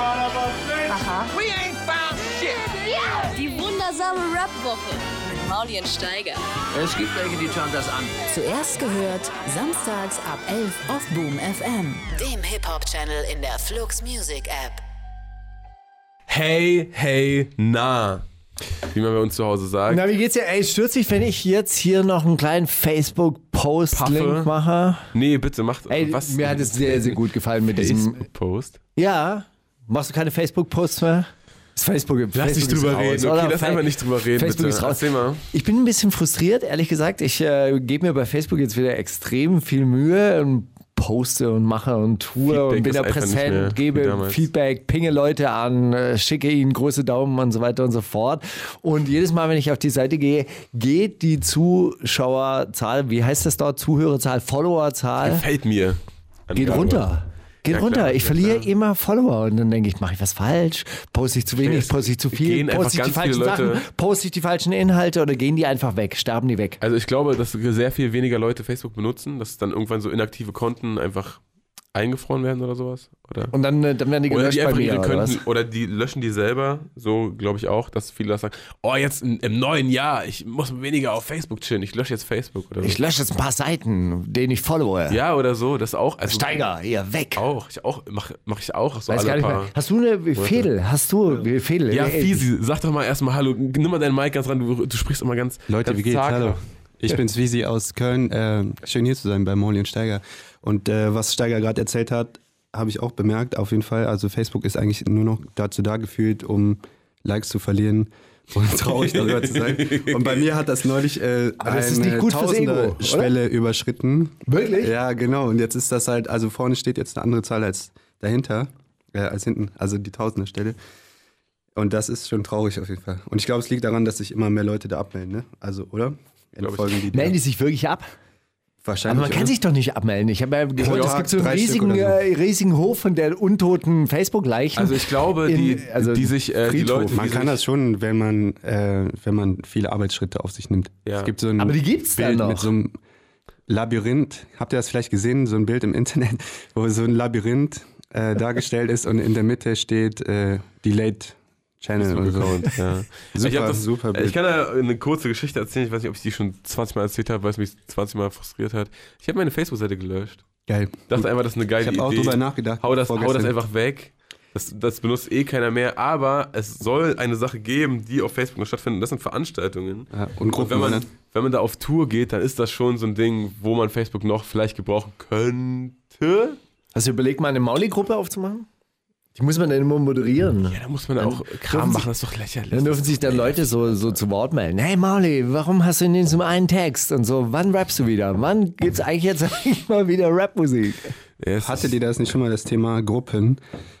Aha. Die wundersame Rap-Woche mit Mauli und Steiger. Es gibt welche, die schauen das an. Zuerst gehört, samstags ab 11 auf Boom FM. Dem Hip-Hop-Channel in der Flux Music App. Hey, hey, na. Wie man bei uns zu Hause sagt. Na, wie geht's dir? Ey, stürzt dich, wenn ich jetzt hier noch einen kleinen Facebook-Post-Link mache? Nee, bitte macht Ey, was. mir hat es sehr, sehr gut gefallen mit diesem. Facebook-Post. Ja, machst du keine Facebook-Posts mehr? Das Facebook, Lass Facebook nicht drüber ist raus, reden. Okay, lass einfach nicht drüber reden, Facebook bitte. ist raus. Mal. Ich bin ein bisschen frustriert, ehrlich gesagt. Ich äh, gebe mir bei Facebook jetzt wieder extrem viel Mühe und poste und mache und tue Feedback und bin da präsent, gebe. Feedback, pinge Leute an, äh, schicke ihnen große Daumen und so weiter und so fort. Und jedes Mal, wenn ich auf die Seite gehe, geht die Zuschauerzahl, wie heißt das dort, Zuhörerzahl, Followerzahl, Fällt mir. geht runter. Geht Ja, runter. klar, ich verliere klar. immer Follower und dann denke ich, mache ich was falsch? Poste ich zu wenig? Poste ich zu viel? Poste ich die falschen Sachen? Poste ich die falschen Inhalte oder gehen die einfach weg? Sterben die weg? Also ich glaube, dass sehr viel weniger Leute Facebook benutzen, dass dann irgendwann so inaktive Konten einfach eingefroren werden oder sowas. Oder, Und dann, äh, dann werden die oder gelöscht die bei einfach mir, oder was? Oder die löschen die selber. So glaube ich auch, dass viele das sagen, oh jetzt im, im neuen Jahr, ich muss weniger auf Facebook chillen, ich lösche jetzt Facebook oder so. Ich lösche jetzt ein paar Seiten, denen ich followe. ja, oder so, das auch. Also Steiger, hier, weg. Auch, ich auch, mach, mach ich auch so Weiß alle gar nicht paar. mehr. Hast du eine Fädel? Hast du eine Fädel? Ja, Fisi, sag doch mal erstmal Hallo, nimm mal deinen Mic ganz ran, du, du sprichst immer ganz Leute, ganz wie geht's? Hallo. Ich bin's Visi aus Köln. Äh, schön hier zu sein bei Molly und Steiger. Und äh, was Steiger gerade erzählt hat, habe ich auch bemerkt, auf jeden Fall. Also Facebook ist eigentlich nur noch dazu da gefühlt, um Likes zu verlieren und traurig darüber zu sein. Und bei mir hat das neulich äh, das ist eine oder? Tausender-Schwelle überschritten. Wirklich? Ja, genau. Und jetzt ist das halt, also vorne steht jetzt eine andere Zahl als dahinter, äh, als hinten, also die Tausender-Stelle. Und das ist schon traurig auf jeden Fall. Und ich glaube, es liegt daran, dass sich immer mehr Leute da abmelden, ne? Also, oder? Entfolgen die Melden die sich wirklich ab? Wahrscheinlich. Aber man kann oder? sich doch nicht abmelden. Ich habe ja gehört, Ja, es gibt so einen riesigen, so. äh, riesigen Hof von der untoten Facebook-Leichen. Also ich glaube, In- die, also die sich, äh, die. Leute, Man die kann das schon, wenn man, äh, wenn man viele Arbeitsschritte auf sich nimmt. Ja. Es gibt so ein Aber die gibt's dann Bild noch. mit so einem Labyrinth. Habt ihr das vielleicht gesehen? So ein Bild im Internet, wo so ein Labyrinth äh, dargestellt ist und in der Mitte steht äh, Delayed Channel oder so. Account, ja. Super, ich, das, super Bild. ich kann da eine kurze Geschichte erzählen. Ich weiß nicht, ob ich die schon 20 Mal erzählt habe, weil es mich 20 Mal frustriert hat. Ich habe meine Facebook-Seite gelöscht. Geil. Dachte einfach, das ist eine geile Ich habe Idee. auch drüber nachgedacht. Hau das, hau das einfach weg. Das, das benutzt eh keiner mehr. Aber es soll eine Sache geben, die auf Facebook noch stattfindet. Das sind Veranstaltungen. Ja, und Gruppen, wenn, man, ne? wenn man da auf Tour geht, dann ist das schon so ein Ding, wo man Facebook noch vielleicht gebrauchen könnte. Hast du überlegt, mal eine Mauli-Gruppe aufzumachen? Die muss man dann immer moderieren. Ja, da muss man auch Kram machen. Das ist doch lächerlich. Dann dürfen sich dann Leute so, so zu Wort melden. Hey Mauli, warum hast du denn so einen Text? Und so, wann rappst du wieder? Wann gibt's eigentlich jetzt eigentlich mal wieder Rapmusik? Es Hattet ihr das nicht schon mal, das Thema Gruppen?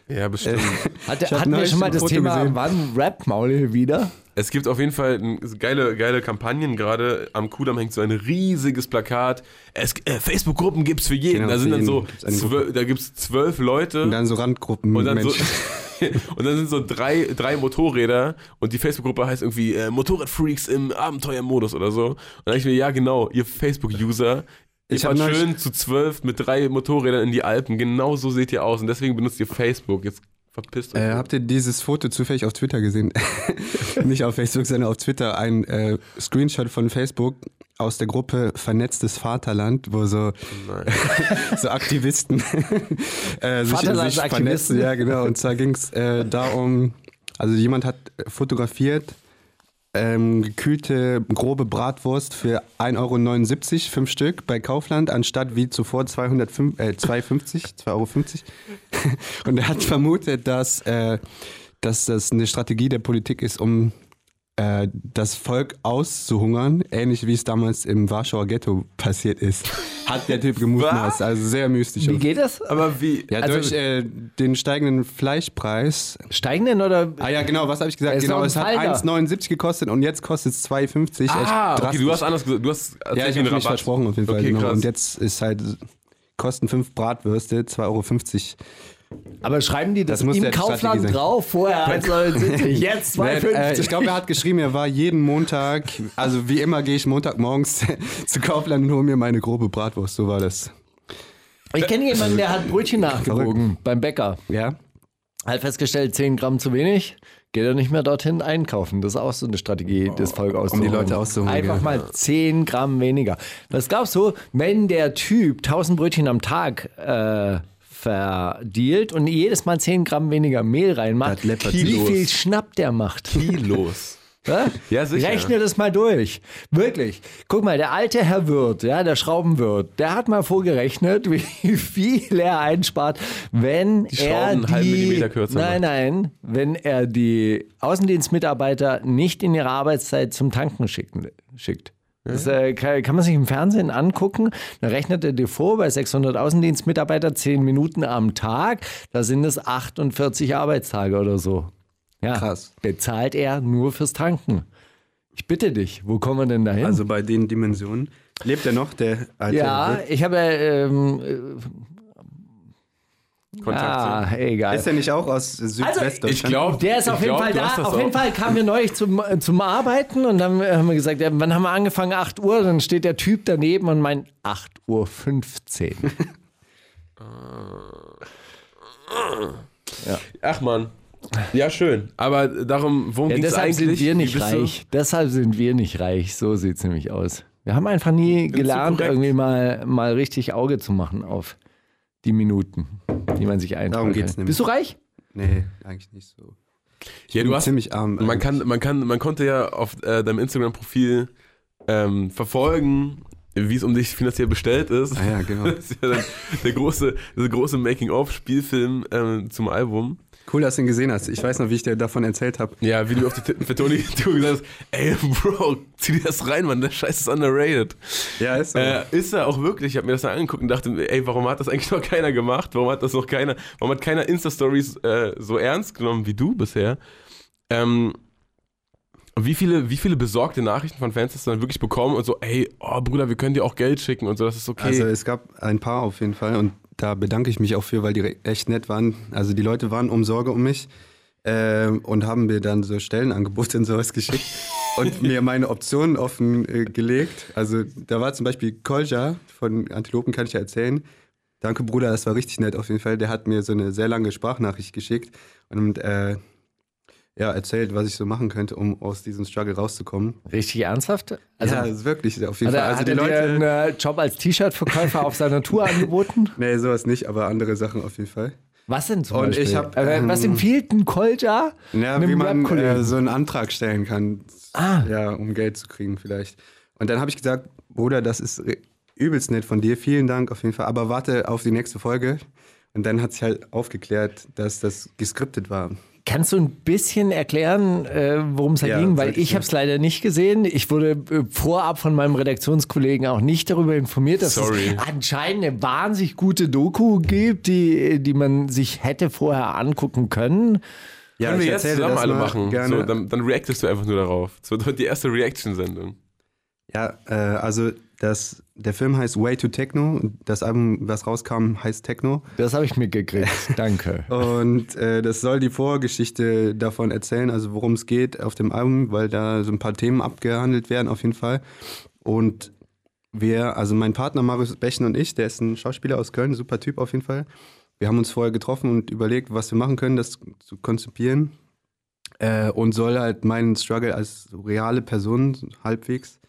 Ja, bestimmt. Hab hatten wir schon mal das Foto Thema, gesehen. wann rappt Mauli wieder? Es gibt auf jeden Fall geile, geile Kampagnen gerade. Am Kudamm hängt so ein riesiges Plakat. Es, äh, Facebook-Gruppen gibt's für jeden. Genau, da sind dann so, zwölf, da gibt's zwölf Leute. Und dann so Randgruppen. Und dann, so, und dann sind so drei, drei Motorräder und die Facebook-Gruppe heißt irgendwie äh, Motorradfreaks im Abenteuermodus oder so. Und dann dachte ich mir, ja genau, ihr Facebook-User, Ich neulich- schön zu zwölf mit drei Motorrädern in die Alpen. Genau so seht ihr aus und deswegen benutzt ihr Facebook. Jetzt verpisst euch. Äh, habt ihr dieses Foto zufällig auf Twitter gesehen? Nicht auf Facebook, sondern auf Twitter. Ein äh, Screenshot von Facebook aus der Gruppe Vernetztes Vaterland, wo so, so Aktivisten äh, sich, sich vernetzen. Ja, genau. Und zwar ging es äh, darum, also jemand hat fotografiert ähm, gekühlte grobe Bratwurst für 1,79 Euro, fünf Stück bei Kaufland, anstatt wie zuvor 205, äh, 2,50 2,50 Euro. Und er hat vermutet, dass, äh, dass das eine Strategie der Politik ist, um äh, das Volk auszuhungern, ähnlich wie es damals im Warschauer Ghetto passiert ist. Hat der Typ gemutmaßt, also sehr mystisch. Wie geht das? Aber wie? ja, also- durch äh, den steigenden Fleischpreis Steigenden oder? Ah ja, genau, was habe ich gesagt? Es genau, es hat Fall da. 1,79 gekostet und jetzt kostet es 2,50. Echt Ah, okay, du hast anders gesagt. Du hast Ja, ich habe mich versprochen auf jeden Fall. Okay, genau. krass. Und jetzt ist halt, kosten fünf Bratwürste, 2,50 Euro. Aber schreiben die das, Das im Kaufland drauf, vorher 1,79, jetzt Nee, 2,50. äh, ich glaube, er hat geschrieben, er war jeden Montag, also wie immer gehe ich Montagmorgens zu Kaufland und hole mir meine grobe Bratwurst. So war das. Ich kenne jemanden, der hat Brötchen nachgewogen beim Bäcker. Ja? Halt festgestellt, 10 Gramm zu wenig, geht er nicht mehr dorthin einkaufen. Das ist auch so eine Strategie, das Volk auszuholen. die Leute auszuholen, Einfach mal 10 Gramm weniger. Was glaubst du, wenn der Typ 1000 Brötchen am Tag äh, verdealt und jedes Mal 10 Gramm weniger Mehl reinmacht, wie viel Schnapp der macht? Kilos. Ja? Ja, sicher. Rechne das mal durch. Wirklich. Guck mal, der alte Herr Wirt, ja, der Schraubenwirt, der hat mal vorgerechnet, wie viel er einspart, wenn Die er die, halben Millimeter kürzer Nein, nein, wenn er die Außendienstmitarbeiter nicht in ihrer Arbeitszeit zum Tanken schicken, schickt. Das äh, kann, kann man sich im Fernsehen angucken. Da rechnet er dir vor, bei 600 Außendienstmitarbeiter 10 Minuten am Tag, da sind es 48 Arbeitstage oder so. Ja, Krass. bezahlt er nur fürs Tanken. Ich bitte dich, wo kommen wir denn dahin? Also bei den Dimensionen. Lebt er noch, der alte ja, ich habe ähm, Kontakt ah, egal. Ist er nicht auch aus Südwestdeutschland? Ich glaube, Der ist auf jeden Fall da. Auf jeden Fall kamen wir neulich zum, äh, zum Arbeiten und dann haben wir gesagt, ja, wann haben wir angefangen? 8 Uhr. Dann steht der Typ daneben und meint 8 Uhr 15. Ach man. Ja, schön. Aber darum, worum Ja, ging es deshalb eigentlich? sind wir nicht du- reich. Deshalb sind wir nicht reich. So sieht es nämlich aus. Wir haben einfach nie du gelernt, irgendwie mal, mal richtig Auge zu machen auf die Minuten, die man sich einträgt. Darum geht's nämlich. Bist du reich? Nee, eigentlich nicht so. Ja, du bin hast, ziemlich arm Man, eigentlich. kann, man, kann, man konnte ja auf äh, deinem Instagram-Profil ähm, verfolgen, wie es um dich finanziell bestellt ist. Ah ja, genau. Das ist ja der große, der große Making-of-Spielfilm ähm, zum Album. Cool, dass du ihn gesehen hast. Ich weiß noch, wie ich dir davon erzählt habe. Ja, wie du auf die Titten für Toni gesagt hast, ey, Bro, zieh dir das rein, Mann, der Scheiß ist underrated. Ja, ist so. Äh, ist er auch wirklich, ich habe mir das dann angeguckt und dachte, ey, warum hat das eigentlich noch keiner gemacht? Warum hat das noch keiner, warum hat keiner Insta-Stories äh, so ernst genommen wie du bisher? Ähm, wie viele, wie viele besorgte Nachrichten von Fans hast du dann wirklich bekommen und so, ey, oh Bruder, wir können dir auch Geld schicken und so, das ist okay. Also es gab ein paar auf jeden Fall und da bedanke ich mich auch für, weil die echt nett waren. Also die Leute waren um Sorge um mich ähm, und haben mir dann so Stellenangebote und sowas geschickt und mir meine Optionen offen äh, gelegt. Also da war zum Beispiel Kolja von Antilopen, kann ich ja erzählen. Danke Bruder, das war richtig nett auf jeden Fall. Der hat mir so eine sehr lange Sprachnachricht geschickt und äh, ja, erzählt, was ich so machen könnte, um aus diesem Struggle rauszukommen. Richtig ernsthaft? Also, ja, ist wirklich auf jeden hat Fall. Also hat die er dir Leute. einen äh, Job als T-Shirt-Verkäufer auf seiner Tour angeboten? Nee, sowas nicht, aber andere Sachen auf jeden Fall. Was denn zum Und Beispiel? ich hab, was ähm, empfiehlt ein Kolja Ja, wie man äh, so einen Antrag stellen kann. Ah. Ja, um Geld zu kriegen vielleicht. Und dann habe ich gesagt, Bruder, das ist übelst nett von dir. Vielen Dank auf jeden Fall. Aber warte auf die nächste Folge. Und dann hat sich halt aufgeklärt, dass das geskriptet war. Kannst du ein bisschen erklären, äh, worum es da Ja, ging? Weil ich habe es leider nicht gesehen. Ich wurde äh, vorab von meinem Redaktionskollegen auch nicht darüber informiert, dass Sorry. es anscheinend eine wahnsinnig gute Doku gibt, die, die man sich hätte vorher angucken können. Ja, Können wir jetzt zusammen alle machen. Gerne. So, dann, dann reactest du einfach nur darauf. Das wird heute die erste Reaction-Sendung. Ja, äh, also das, der Film heißt Way to Techno. Das Album, was rauskam, heißt Techno. Das habe ich mitgekriegt. Danke. Und äh, das soll die Vorgeschichte davon erzählen, also worum es geht auf dem Album, weil da so ein paar Themen abgehandelt werden auf jeden Fall. Und wir, also mein Partner Marius Bechen und ich, der ist ein Schauspieler aus Köln, super Typ auf jeden Fall. Wir haben uns vorher getroffen und überlegt, was wir machen können, das zu konzipieren. Äh, und soll halt meinen Struggle als reale Person halbwegs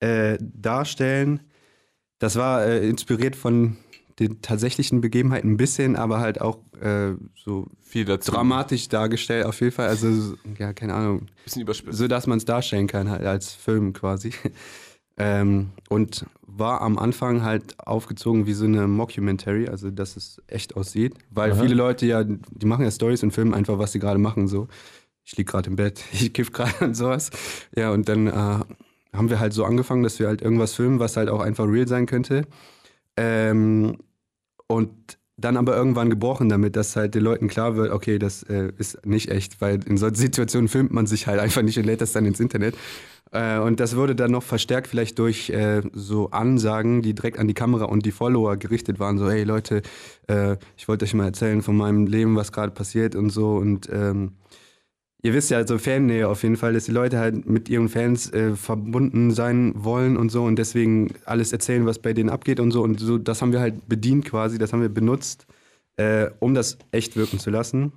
äh, darstellen. Das war äh, inspiriert von den tatsächlichen Begebenheiten ein bisschen, aber halt auch äh, so Viel dazu. dramatisch dargestellt auf jeden Fall. Also, so- ja, keine Ahnung. Bisschen überspitzt. So, dass man es darstellen kann, halt als Film quasi. ähm, und war am Anfang halt aufgezogen wie so eine Mockumentary, also dass es echt aussieht. Weil viele Leute ja, die machen ja Stories und filmen einfach, was sie gerade machen. So, ich lieg gerade im Bett, ich kiff gerade und sowas. Ja, und dann äh, haben wir halt so angefangen, dass wir halt irgendwas filmen, was halt auch einfach real sein könnte. Ähm, und dann aber irgendwann gebrochen damit, dass halt den Leuten klar wird, okay, das äh, ist nicht echt, weil in solchen Situationen filmt man sich halt einfach nicht und lädt das dann ins Internet. Äh, und das wurde dann noch verstärkt vielleicht durch äh, so Ansagen, die direkt an die Kamera und die Follower gerichtet waren, so, hey Leute, äh, ich wollte euch mal erzählen von meinem Leben, was gerade passiert und so und ähm, Ihr wisst ja, so Fannähe auf jeden Fall, dass die Leute halt mit ihren Fans äh, verbunden sein wollen und so und deswegen alles erzählen, was bei denen abgeht und so. Und so, das haben wir halt bedient quasi, das haben wir benutzt, äh, um das echt wirken zu lassen.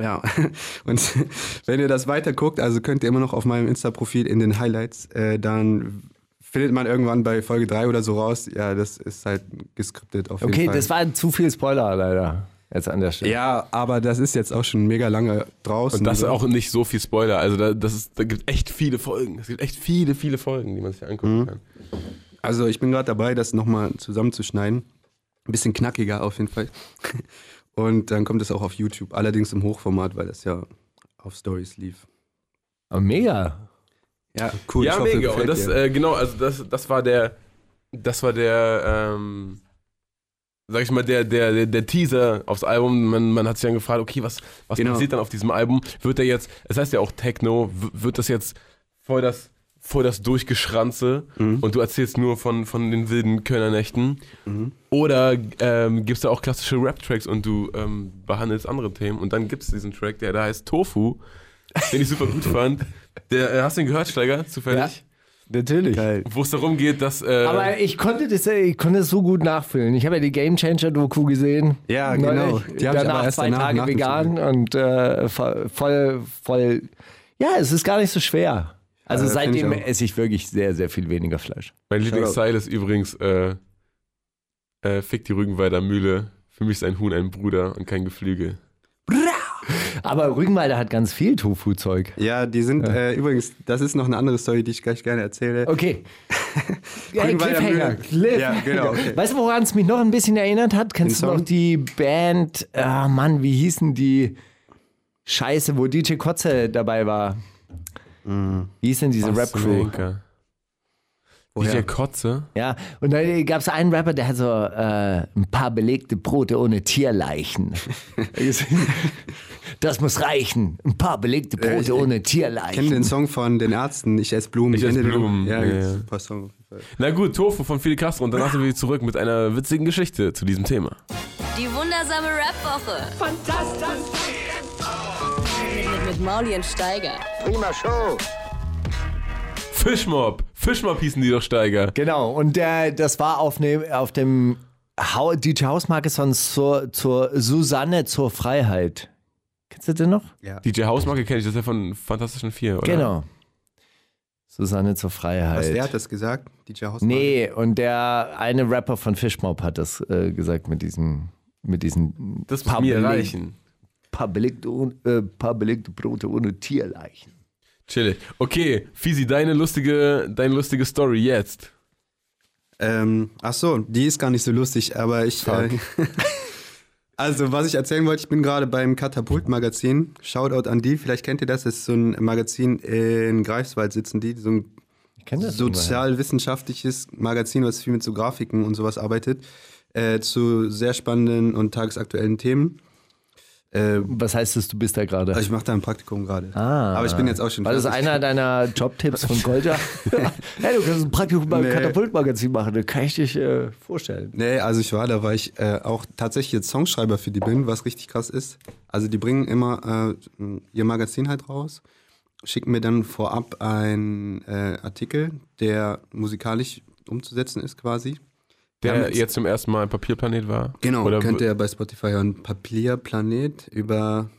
Ja, und wenn ihr das weiter guckt, also könnt ihr immer noch auf meinem Insta-Profil in den Highlights, äh, dann findet man irgendwann bei Folge 3 oder so raus, ja, das ist halt geskriptet auf jeden Okay, Fall. das war zu viel Spoiler leider. Jetzt an der Stelle. ja, aber das ist jetzt auch schon mega lange draußen. Und das ist auch nicht so viel Spoiler. Also da, das ist, da gibt echt viele Folgen. Es gibt echt viele, viele Folgen, die man sich angucken kann. Also ich bin gerade dabei, das nochmal zusammenzuschneiden. Ein bisschen knackiger auf jeden Fall. Und dann kommt es auch auf YouTube, allerdings im Hochformat, weil das ja auf Stories lief. Oh, mega. Ja, cool. ja, ich hoffe, mega. Und das, äh, genau, also das, das war der, das war der, ähm, sag ich mal, der, der, der, Teaser aufs Album. Man, man hat sich dann gefragt, okay, was, was Genau. passiert dann auf diesem Album? Wird der jetzt, es heißt ja auch Techno, wird das jetzt voll das, voll das Durchgeschranze Mhm. und du erzählst nur von, von den wilden Kölner-Nächten? Oder ähm, gibt es da auch klassische Rap-Tracks und du ähm, behandelst andere Themen? Und dann gibt es diesen Track, der da heißt Tofu, den ich super gut fand. Der, äh, hast du ihn gehört, Steiger, zufällig? Natürlich. Geil. Wo es darum geht, dass. Äh, Aber ich konnte das, ich konnte das so gut nachfühlen. Ich habe ja die Game Changer Doku gesehen. Ja, genau. Neulich. Die hab ich danach erst zwei danach Tage vegan und äh, voll, voll. Ja, es ist gar nicht so schwer. Also Ja, seitdem ich esse ich wirklich sehr, sehr viel weniger Fleisch. mein Lieblingsstyle ist übrigens: äh, äh, Fick die Rügenwalder Mühle. Für mich ist ein Huhn ein Bruder und kein Geflügel. Aber Rügenwalder hat ganz viel Tofu-Zeug. Ja, die sind äh, übrigens, das ist noch eine andere Story, die ich gleich gerne erzähle. Okay. Ja, Rügenwalder Cliffhanger. Cliffhanger. Ja, genau, okay. Weißt du, woran es mich noch ein bisschen erinnert hat? Kennst Den du noch die Band, ah Mann, wie hießen die? Scheiße, wo DJ Kotze dabei war. Wie hieß denn diese Rap-Crew? Woher? DJ Kotze? Ja, und dann gab es einen Rapper, der hat so äh, ein paar belegte Brote ohne Tierleichen. das muss reichen. Ein paar belegte Brote Äh, ich- ohne Ich kenne Tierleichen. den Song von den Ärzten, Ich esse Blumen. Ich esse Kennt ihr den? Blumen, Ja, ja, ja, Song. Na gut, Tofu von Fidel Castro und danach sind wir zurück mit einer witzigen Geschichte zu diesem Thema. Die wundersame Rap-Woche. Fantastisch. Mit, mit, mit Mauli und Steiger. Fischmob! Fischmob hießen die doch Steiger. Genau, und der, das war auf, ne, auf dem Hau- DJ Hausmarke sonst zur, zur Susanne zur Freiheit. Kennst du den noch? DJ Hausmarke kenne ich, das ist ja von Fantastischen Vier, oder? Genau. Susanne zur Freiheit. Was, der hat das gesagt? DJ Hausmann? Nee, und der eine Rapper von Fishmob hat das äh, gesagt mit diesem mit diesen Das muss mir reichen. paar belegte, äh, paar belegte Brote ohne Tierleichen. Chillig. Okay, Fisi, deine lustige, deine lustige Story jetzt. Ähm, ach so, die ist gar nicht so lustig, aber ich. Äh, also, was ich erzählen wollte, ich bin gerade beim Katapult-Magazin. Shoutout an die, vielleicht kennt ihr das, das ist so ein Magazin in Greifswald sitzen die, so ein Ich kenn das irgendwoher. sozialwissenschaftliches Magazin, was viel mit so Grafiken und sowas arbeitet, äh, zu sehr spannenden und tagesaktuellen Themen. Äh, Was heißt es, du bist da gerade? also ich mache da ein Praktikum gerade. Ah. Aber ich bin jetzt auch schon War das fertig. einer deiner Jobtipps von Golja? hey, du kannst ein Praktikum beim Nee. Katapultmagazin machen, das kann ich dich äh, vorstellen. Nee, also ich war da, weil ich äh, auch tatsächlich jetzt Songschreiber für die bin, was richtig krass ist. Also die bringen immer äh, ihr Magazin halt raus, schicken mir dann vorab einen äh, Artikel, der musikalisch umzusetzen ist quasi. Der jetzt zum ersten Mal im Papierplanet war. Genau, Oder könnt ihr bei Spotify hören. Papierplanet über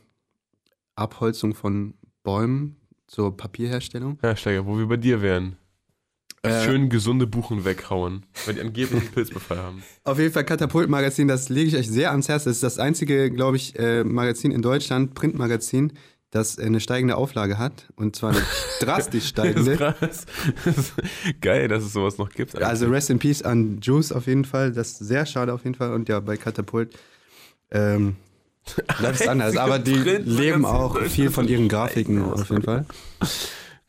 Abholzung von Bäumen zur Papierherstellung. Ja, Steiger, wo wir bei dir wären. Äh, Schön gesunde Buchen weghauen, weil die angeblich einen Pilzbefall haben. Auf jeden Fall Katapult-Magazin, das lege ich euch sehr ans Herz. Das ist das einzige, glaube ich, äh, Magazin in Deutschland, Printmagazin, das eine steigende Auflage hat. Und zwar eine drastisch Das ist steigende. krass. Das ist geil, dass es sowas noch gibt. Also Rest in Peace an Juice auf jeden Fall. Das ist sehr schade auf jeden Fall. Und ja, bei Katapult ähm, läuft es anders. Aber die leben auch viel von ihren Grafiken auf jeden Fall.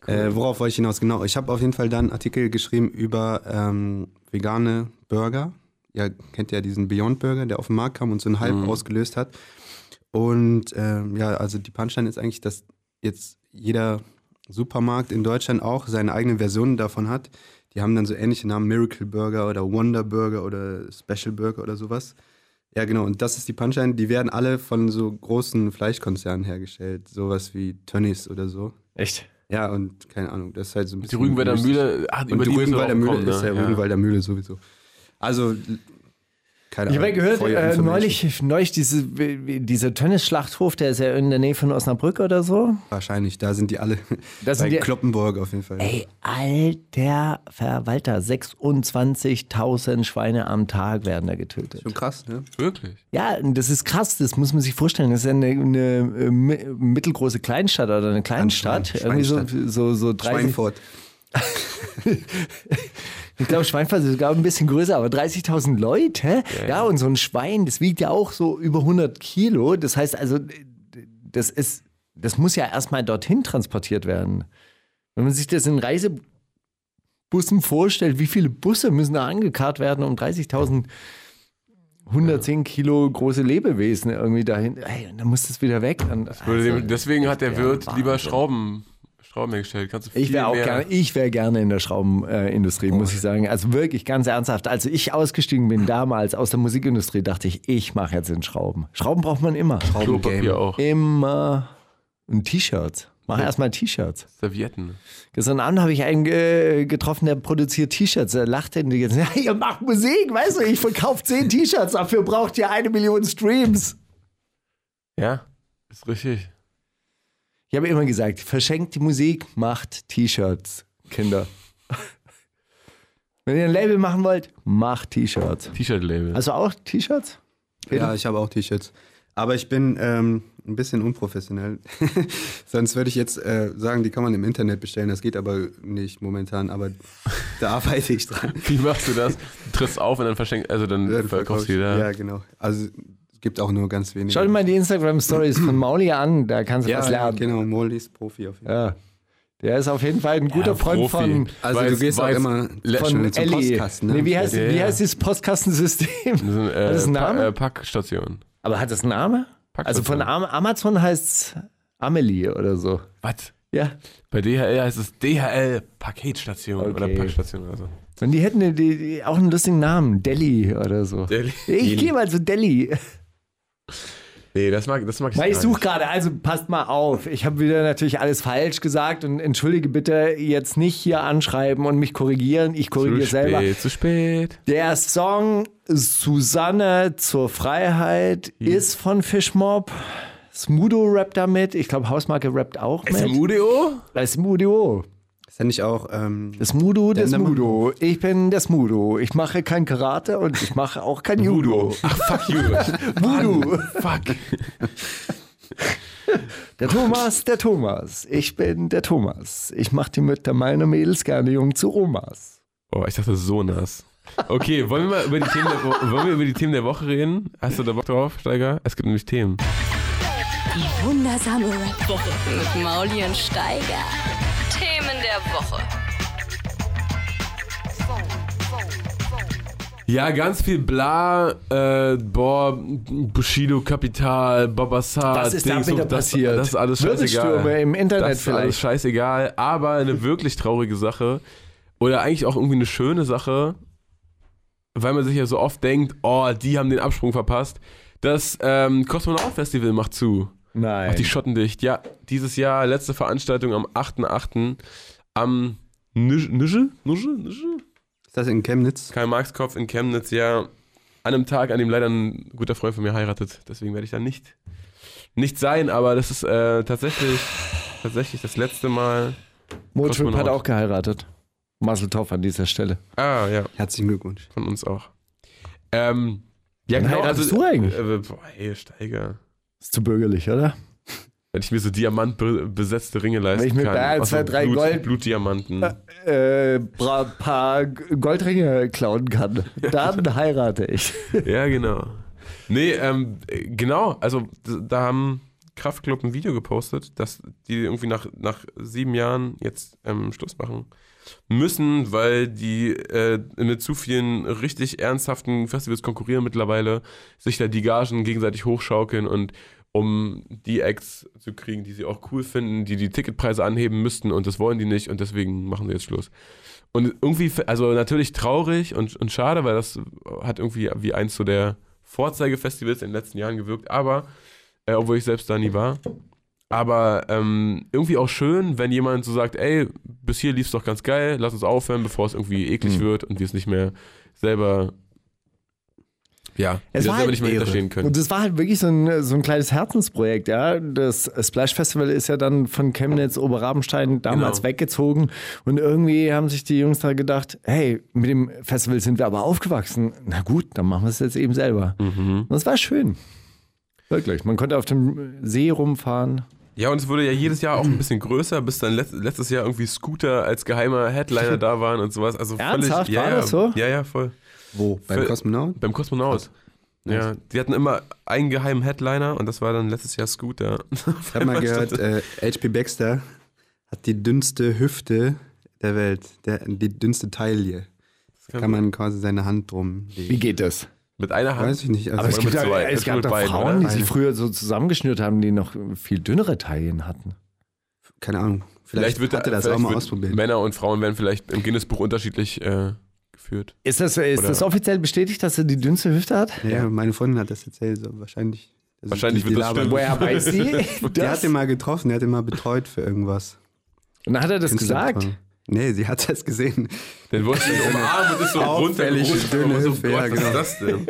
Äh, worauf wollte ich hinaus? Genau, ich habe auf jeden Fall dann einen Artikel geschrieben über ähm, vegane Burger. Ja, kennt ja diesen Beyond Burger, der auf den Markt kam und so einen Hype ausgelöst hat. Und ähm, ja, also die Punchline ist eigentlich, dass jetzt jeder Supermarkt in Deutschland auch seine eigene Version davon hat. Die haben dann so ähnliche Namen, Miracle Burger oder Wonder Burger oder Special Burger oder sowas. Ja, genau, und das ist die Punchline. Die werden alle von so großen Fleischkonzernen hergestellt. Sowas wie Tönnies oder so. Echt? Ja, und keine Ahnung, das ist halt so ein Die bisschen. Rügenwälder mystisch. Mühle, ach, Und über die die Rügenwalder Mühle gekommen, ist ne? ja Ja. Rügenwalder Mühle sowieso. Also, keine Ich habe Ahnung. gehört, for your äh, neulich, neulich diese, dieser Tönnes-Schlachthof, der ist ja in der Nähe von Osnabrück oder so. Wahrscheinlich, da sind die alle. Da sind bei die- Kloppenburg auf jeden Fall. Ey, alter Verwalter, 26.000 Schweine am Tag werden da getötet. Schon krass, ne? Wirklich? Ja, das ist krass, das muss man sich vorstellen. Das ist ja eine, eine äh, mi- mittelgroße Kleinstadt oder eine Kleinstadt. Irgendwie so, so, so 30, Schweinfurt. Ich glaube, Schweinfurt ist sogar ein bisschen größer, aber 30.000 Leute. Ja, und so ein Schwein, das wiegt ja auch so über 100 Kilo. Das heißt also, das ist, das muss ja erstmal dorthin transportiert werden. Wenn man sich das in Reisebussen vorstellt, wie viele Busse müssen da angekarrt werden, um 30.000 110 Kilo große Lebewesen irgendwie dahin. Ey, und dann muss das wieder weg. Dem- also, Deswegen hat der ja, Wirt lieber. Schrauben, Schrauben hergestellt. Kannst du viel Ich wäre auch mehr- gerne, ich wäre gerne in der Schraubenindustrie, muss ich sagen. Also wirklich ganz ernsthaft. Als ich ausgestiegen bin damals aus der Musikindustrie, dachte ich, ich mache jetzt in Schrauben. Schrauben braucht man immer. Klopapier auch. Immer. Und T-Shirts. Mach erstmal T-Shirts. Servietten. Gestern Abend habe ich einen äh, getroffen, der produziert T-Shirts. Er lachte und jetzt, ja, ihr macht Musik, weißt du, ich verkaufe 10 T-Shirts, dafür braucht ihr eine Million Streams. Ja, ist richtig. Ich habe immer gesagt, verschenkt die Musik, macht T-Shirts, Kinder. Wenn ihr ein Label machen wollt, macht T-Shirts. T-Shirt-Label. Also auch T-Shirts? Ja, ich habe auch T-Shirts. Aber ich bin ähm, ein bisschen unprofessionell. Sonst würde ich jetzt äh, sagen, die kann man im Internet bestellen. Das geht aber nicht momentan. Aber da arbeite ich dran. Wie machst du das? Du trittst auf und dann verschenkst, also dann Dann verkaufst du wieder. Ja, genau. Also gibt auch nur ganz wenige. Schau dir mal die Instagram-Stories von Mauli an, da kannst du ja, was ja, lernen. genau. Molly ist Profi auf jeden Fall. Ja. Der ist auf jeden Fall ein guter Ja, Freund Profi. von, Also Weiß- du gehst auch immer von zum Ellie. Postkasten. Ne? Nee, wie, heißt, Ja, wie heißt dieses Postkastensystem? Das ist, ein, äh, Hat das einen Pa- Namen? Äh, Packstation. Aber hat das einen Namen? Also von Amazon heißt es Amelie oder so. Was? Ja. Bei DHL heißt es DHL Paketstation Okay. oder Packstation oder so. Und die hätten die, die, auch einen lustigen Namen. Delhi oder so. Delhi. Ich gehe mal zu Delhi. Nee, das mag, das mag ich Weil ich suche gerade, also passt mal auf. Ich habe wieder natürlich alles falsch gesagt und entschuldige bitte jetzt nicht hier anschreiben und mich korrigieren. Ich korrigiere Zu selber. spät, zu spät. Der Song Susanne zur Freiheit ist von Fishmob. Smudo rappt damit. Ich glaube, Hausmarke rappt auch mit. Das Smudo. Ist ja nicht auch. Ähm, Das Mudo, das Mudo. Ich bin das Mudo. Ich mache kein Karate und ich mache auch kein Judo. Ach, fuck you. Mudo. fuck. Der Thomas, der Thomas. Ich bin der Thomas. Ich mache die Mütter meiner Mädels gerne jung zu Omas. Oh, ich dachte so nass. Okay, wollen wir mal über die Themen der, Wo- wollen wir über die Themen der Woche reden? Hast du da Bock drauf, Steiger? Es gibt nämlich Themen. Die wundersame Rap-Woche mit Mauli und Steiger. Der Woche. Ja, ganz viel Bla, äh, boah, Bushido, Kapital, Babasar, Was ist da Dings, wieder und das, passiert? Das ist alles scheißegal. Im Internet das ist alles vielleicht. scheißegal, aber eine wirklich traurige Sache oder eigentlich auch irgendwie eine schöne Sache, weil man sich ja so oft denkt, oh, die haben den Absprung verpasst. Das ähm, Kosmonaut Festival macht zu. Nein. Macht die Schotten dicht. Ja, dieses Jahr letzte Veranstaltung am 8.8. am Nische, Nische, Nische, Nische? ist das in Chemnitz? Karl-Marx-Kopf in Chemnitz, ja. An einem Tag, an dem leider ein guter Freund von mir heiratet. Deswegen werde ich da nicht, nicht sein, aber das ist äh, tatsächlich, tatsächlich das letzte Mal. Motrip hat auch geheiratet. Marcel an dieser Stelle. Ah, ja, Herzlichen Glückwunsch. von uns auch. Ähm, ja, Wann heiratest du eigentlich? Äh, boah, hey, Steiger. Ist zu bürgerlich, oder? Wenn ich mir so diamantbesetzte Ringe leisten ich mir kann. da aus zwei, so drei Blut, Gold- Blutdiamanten. Äh, bra- paar Goldringe klauen kann. Dann heirate ich. Ja, genau. Nee, ähm, äh, genau, also da haben Kraftklub ein Video gepostet, dass die irgendwie nach, nach sieben Jahren jetzt ähm, Schluss machen müssen, weil die äh, mit zu vielen richtig ernsthaften Festivals konkurrieren mittlerweile, sich da die Gagen gegenseitig hochschaukeln und um die Acts zu kriegen, die sie auch cool finden, die die Ticketpreise anheben müssten und das wollen die nicht und deswegen machen sie jetzt Schluss. Und irgendwie, also natürlich traurig und, und schade, weil das hat irgendwie wie eins so der Vorzeigefestivals in den letzten Jahren gewirkt, aber, äh, obwohl ich selbst da nie war. Aber ähm, irgendwie auch schön, wenn jemand so sagt, ey, bis hier lief's doch ganz geil, lass uns aufhören, bevor es irgendwie eklig Mhm. wird und wir es nicht mehr selber Ja, Es war halt nicht mehr hinterstehen können. Und das war halt wirklich so ein, so ein kleines Herzensprojekt, ja. Das Splash Festival ist ja dann von Chemnitz, Oberrabenstein damals Genau. weggezogen. Und irgendwie haben sich die Jungs da gedacht, hey, mit dem Festival sind wir aber aufgewachsen. Na gut, dann machen wir es jetzt eben selber. Mhm. Und das war schön. Wirklich. Man konnte auf dem See rumfahren. Ja, und es wurde ja jedes Jahr auch ein bisschen größer, bis dann let letztes Jahr irgendwie Scooter als geheimer Headliner da waren und sowas. Also Ernsthaft? völlig. Ja, War ja, das so? Ja, ja, voll. Wo? Beim Für- Kosmonaut? Beim Kosmonaut. Ja, die hatten immer einen geheimen Headliner und das war dann letztes Jahr Scooter. Ich habe mal gehört, äh, H.P. Baxter hat die dünnste Hüfte der Welt, der, die dünnste Taille. Da kann man quasi seine Hand drum Wie legen. geht das? Mit einer Hand. Weiß ich nicht. Also Aber es gibt mit ja, zwei. es gab doch beiden, Frauen, oder? die sich früher so zusammengeschnürt haben, die noch viel dünnere Taillen hatten. keine Ahnung. Vielleicht, Vielleicht wird hat er das auch mal ausprobiert. Männer und Frauen werden vielleicht im Guinness-Buch unterschiedlich äh, geführt. Ist das, ist Oder- das offiziell bestätigt, dass er die dünnste Hüfte hat? Ja, meine Freundin hat das erzählt, so wahrscheinlich. Also Wahrscheinlich wird das stimmen. Woher weiß sie? Der hat Das? ihn mal getroffen, der hat ihn mal betreut für irgendwas. Und dann hat er das gesagt. Künstlerbetreuung. Nee, sie hat das gesehen. Dann wurde sie umarmt und ist so dünne so, Hüfte, Gott, ja, was genau. ist das denn?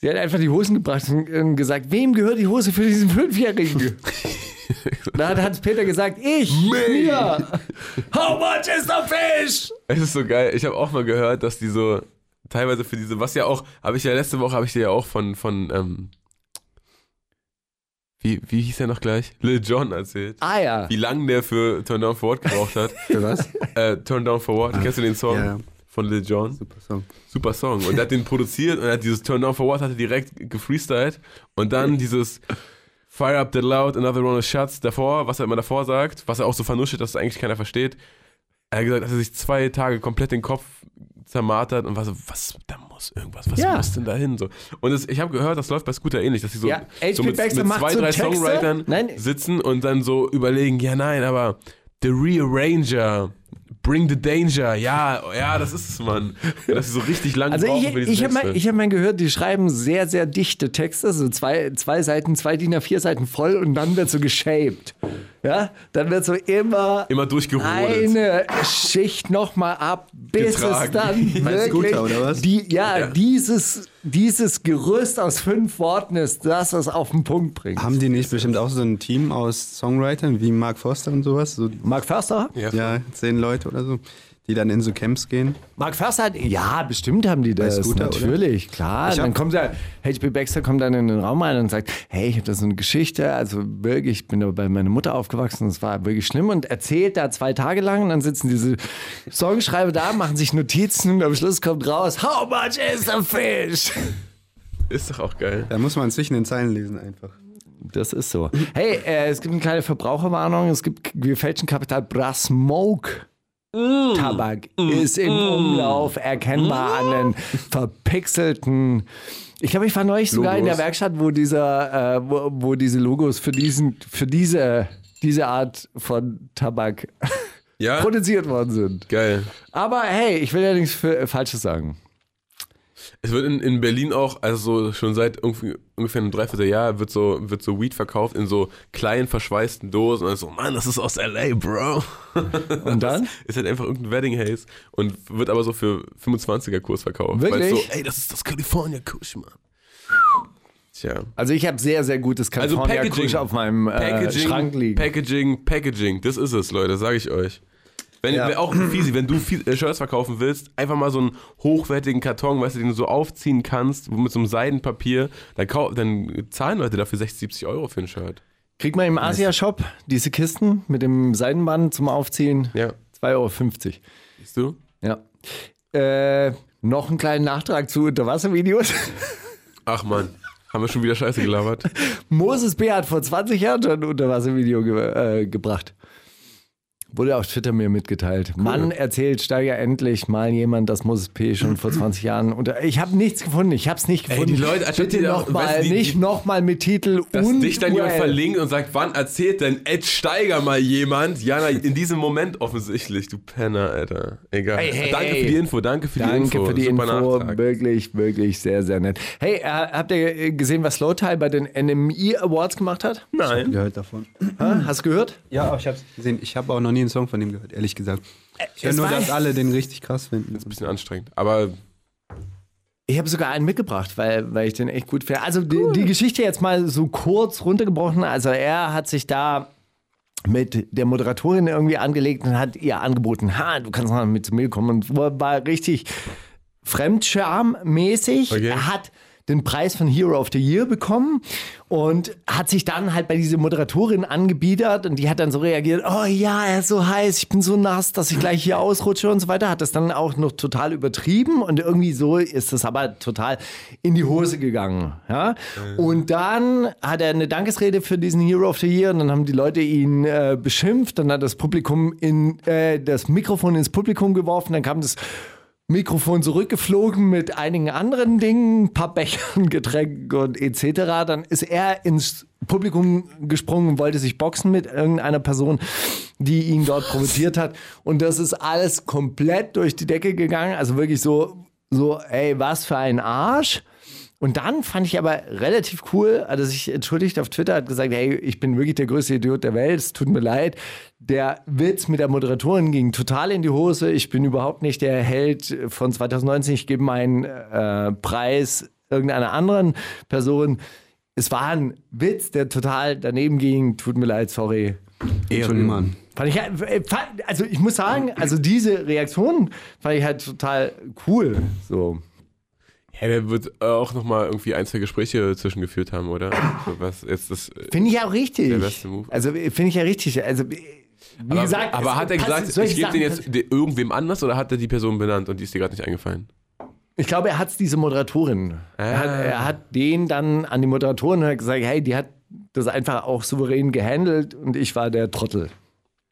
Sie hat einfach die Hosen gebracht und und gesagt, wem gehört die Hose für diesen Fünfjährigen? da hat Hans-Peter gesagt, ich, mir. How much is the fish? Es ist so geil. Ich habe auch mal gehört, dass die so teilweise für diese, was ja auch, habe ich ja letzte Woche, habe ich dir ja auch von, von ähm, wie, wie hieß er noch gleich? Lil Jon erzählt. Ah ja. Wie lange der für Turn Down For What gebraucht hat. Für was? äh, Turn Down For What, kennst du den Song Ah, ja. von Lil Jon? Super Song. Super Song. Und er hat den produziert und er hat dieses Turn Down For What hat er direkt gefreestylt und dann dieses Fire Up the Loud, Another Round of Shots davor, was er immer davor sagt, was er auch so vernuschelt, dass es eigentlich keiner versteht. Er hat gesagt, dass er sich zwei Tage komplett den Kopf zermartert und war so, was, da muss irgendwas, was Ja. muss denn da hin? So. Und es, ich habe gehört, das läuft bei Scooter ähnlich, dass sie so, Ja, so mit, mit zwei, so drei Texte. Songwritern Nein. sitzen und dann so überlegen, ja nein, aber The Rearranger, Bring the Danger, ja, ja, das ist es, Mann. Dass sie so richtig lang Also ich, ich habe mal, ich hab mal gehört, die schreiben sehr, sehr dichte Texte, so zwei, zwei Seiten, zwei DIN A4 Seiten voll und dann wird so geshaped. Ja, dann wird so immer Immer durchgerodelt. eine Schicht nochmal ab, bis Getragen. es dann wirklich was? Die, ja, Dieses, dieses Gerüst aus fünf Worten ist das, was auf den Punkt bringt. Haben die nicht bestimmt auch so ein Team aus Songwritern wie Mark Forster und sowas? So, Mark Förster? Ja, ja, zehn Leute oder so, die dann in so Camps gehen. Mark Förster hat, ja, bestimmt haben die das. Scooter, oder? natürlich, klar. Ich hab- dann kommt der, HP Baxter kommt dann in den Raum rein und sagt, hey, ich habe da so eine Geschichte, also wirklich, ich bin da bei meiner Mutter aufgewachsen, das war wirklich schlimm und erzählt da zwei Tage lang und dann sitzen diese Songschreiber da, machen sich Notizen und am Schluss kommt raus, how much is a fish? Ist doch auch geil. Da muss man zwischen den Zeilen lesen einfach. Das ist so. Hey, äh, es gibt eine kleine Verbraucherwarnung. Es gibt gefälschten Kapital Brass Smoke. Tabak ist im Umlauf, erkennbar an den verpixelten. Ich glaube, ich war neulich sogar in der. Werkstatt, wo dieser, äh, wo, wo diese Logos für diesen, für diese, diese Art von Tabak Ja? produziert worden sind. Geil. Aber hey, ich will ja nichts für, Falsches sagen. Es wird in, in Berlin auch, also so schon seit ungefähr einem Dreivierteljahr, wird so, wird so Weed verkauft in so kleinen, verschweißten Dosen. Und so, Mann, das ist aus L.A., Bro. Und dann? Ist halt einfach irgendein Wedding Haze und wird aber so für 25er-Kurs verkauft. Wirklich? so, ey, das ist das California Kush, Mann. Tja. Also ich habe sehr, sehr gutes Also California Packaging. Kusch auf meinem äh, Packaging, Schrank liegen. Packaging, Packaging, das ist es, Leute, sage ich euch. Wenn, Ja. Auch fiesi, wenn du viel, äh, Shirts verkaufen willst, einfach mal so einen hochwertigen Karton, weißt du, den du so aufziehen kannst, mit so einem Seidenpapier, dann, dann zahlen Leute dafür 60, 70 Euro für ein Shirt. Kriegt man im Asia-Shop diese Kisten mit dem Seidenband zum Aufziehen? Ja. 2,50 Euro. Siehst du? Ja. Äh, noch einen kleinen Nachtrag zu Unterwasservideos. Ach man, haben wir schon wieder Scheiße gelabert. Moses B. hat vor 20 Jahren schon ein Unterwasservideo ge äh, gebracht. Wurde auf Twitter mir mitgeteilt. Mann erzählt Steiger endlich mal jemand, dass Moses P. schon vor 20 Jahren unter. Ich habe nichts gefunden. Ich habe es nicht Ey, gefunden. die Leute, bitte die auch- nochmal, die- nicht die- nochmal mit Titel Dass und dich dann jemand verlinkt und sagt, wann erzählt denn Ed Steiger mal jemand? Jana, in diesem Moment offensichtlich, du Penner, Alter. Egal. Hey, hey, danke hey. für die Info, danke für die Danke Info. für die Super Info. Nachtrag. Wirklich, wirklich sehr, sehr nett. Hey, äh, habt ihr gesehen, was Slowtie bei den NME Awards gemacht hat? Nein. Gehört davon. Ha? Hast du gehört? Ja, aber ich hab's gesehen. Ich habe auch noch nie einen Song von dem gehört, ehrlich gesagt. Ich höre nur, dass alle den richtig krass finden. Ist ein bisschen anstrengend. Aber Ich habe sogar einen mitgebracht, weil, weil ich den echt gut finde. Also die, die Geschichte jetzt mal so kurz runtergebrochen. Also er hat sich da mit der Moderatorin irgendwie angelegt und hat ihr angeboten, ha, du kannst mal mit zu mir kommen. Und war richtig Fremdscham-mäßig. Okay. Er hat den Preis von Hero of the Year bekommen und hat sich dann halt bei dieser Moderatorin angebiedert und die hat dann so reagiert, oh ja, er ist so heiß, ich bin so nass, dass ich gleich hier ausrutsche und so weiter. Hat das dann auch noch total übertrieben und irgendwie so ist das aber total in die Hose gegangen. Ja? Und dann hat er eine Dankesrede für diesen Hero of the Year und dann haben die Leute ihn äh, beschimpft, dann hat das Publikum in äh, das Mikrofon ins Publikum geworfen, dann kam das Mikrofon zurückgeflogen mit einigen anderen Dingen, ein paar Bechern, Getränken und etc. Dann ist er ins Publikum gesprungen und wollte sich boxen mit irgendeiner Person, die ihn dort provoziert hat. Und das ist alles komplett durch die Decke gegangen. Also wirklich so, so, ey, was für ein Arsch. Und dann fand ich aber relativ cool, hat er sich entschuldigt auf Twitter, hat gesagt, hey, ich bin wirklich der größte Idiot der Welt, es tut mir leid. Der Witz mit der Moderatorin ging total in die Hose. Ich bin überhaupt nicht der Held von 2019. Ich gebe meinen äh, Preis irgendeiner anderen Person. Es war ein Witz, der total daneben ging. Tut mir leid, sorry. Ehrenmann. Fand ich, äh, also ich muss sagen, also diese Reaktion fand ich halt total cool. So. Ja, der wird äh, auch nochmal irgendwie ein, zwei Gespräche zwischengeführt haben, oder? So, Was jetzt das. äh, Finde ich ja auch richtig. Der beste Move. Also finde ich ja richtig. Also wie aber, gesagt, aber hat er gesagt, ich gebe den jetzt irgendwem anders oder hat er die Person benannt und die ist dir gerade nicht eingefallen? Ich glaube, er hat es diese Moderatorin. Er, hat, Ah. er hat den dann an die Moderatorin und hat gesagt, hey, die hat das einfach auch souverän gehandelt und ich war der Trottel.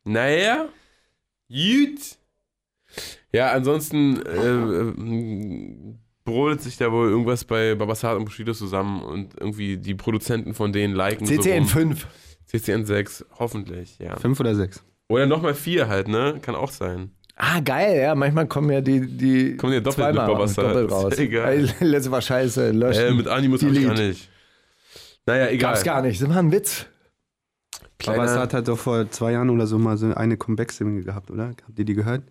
Naja, gut. Ja, ansonsten äh, äh, brodelt sich da wohl irgendwas bei Babasat und Bushido zusammen und irgendwie die Produzenten von denen liken CCN so rum. 5. CCN 6, hoffentlich, ja. Fünf oder sechs? Oder nochmal vier halt, ne? Kann auch sein. Ah, geil, ja. Manchmal kommen ja die, die Kommen ja doppelt mit Babasat. doppelt raus. Egal. Letzte war scheiße. Löschen. Äh, mit Animus hab ich gar nicht. Naja, egal. Gab's gar nicht. Das war ein Witz. Kleiner, hat doch vor zwei Jahren oder so mal so eine Comeback-Single gehabt, oder? Habt ihr die gehört?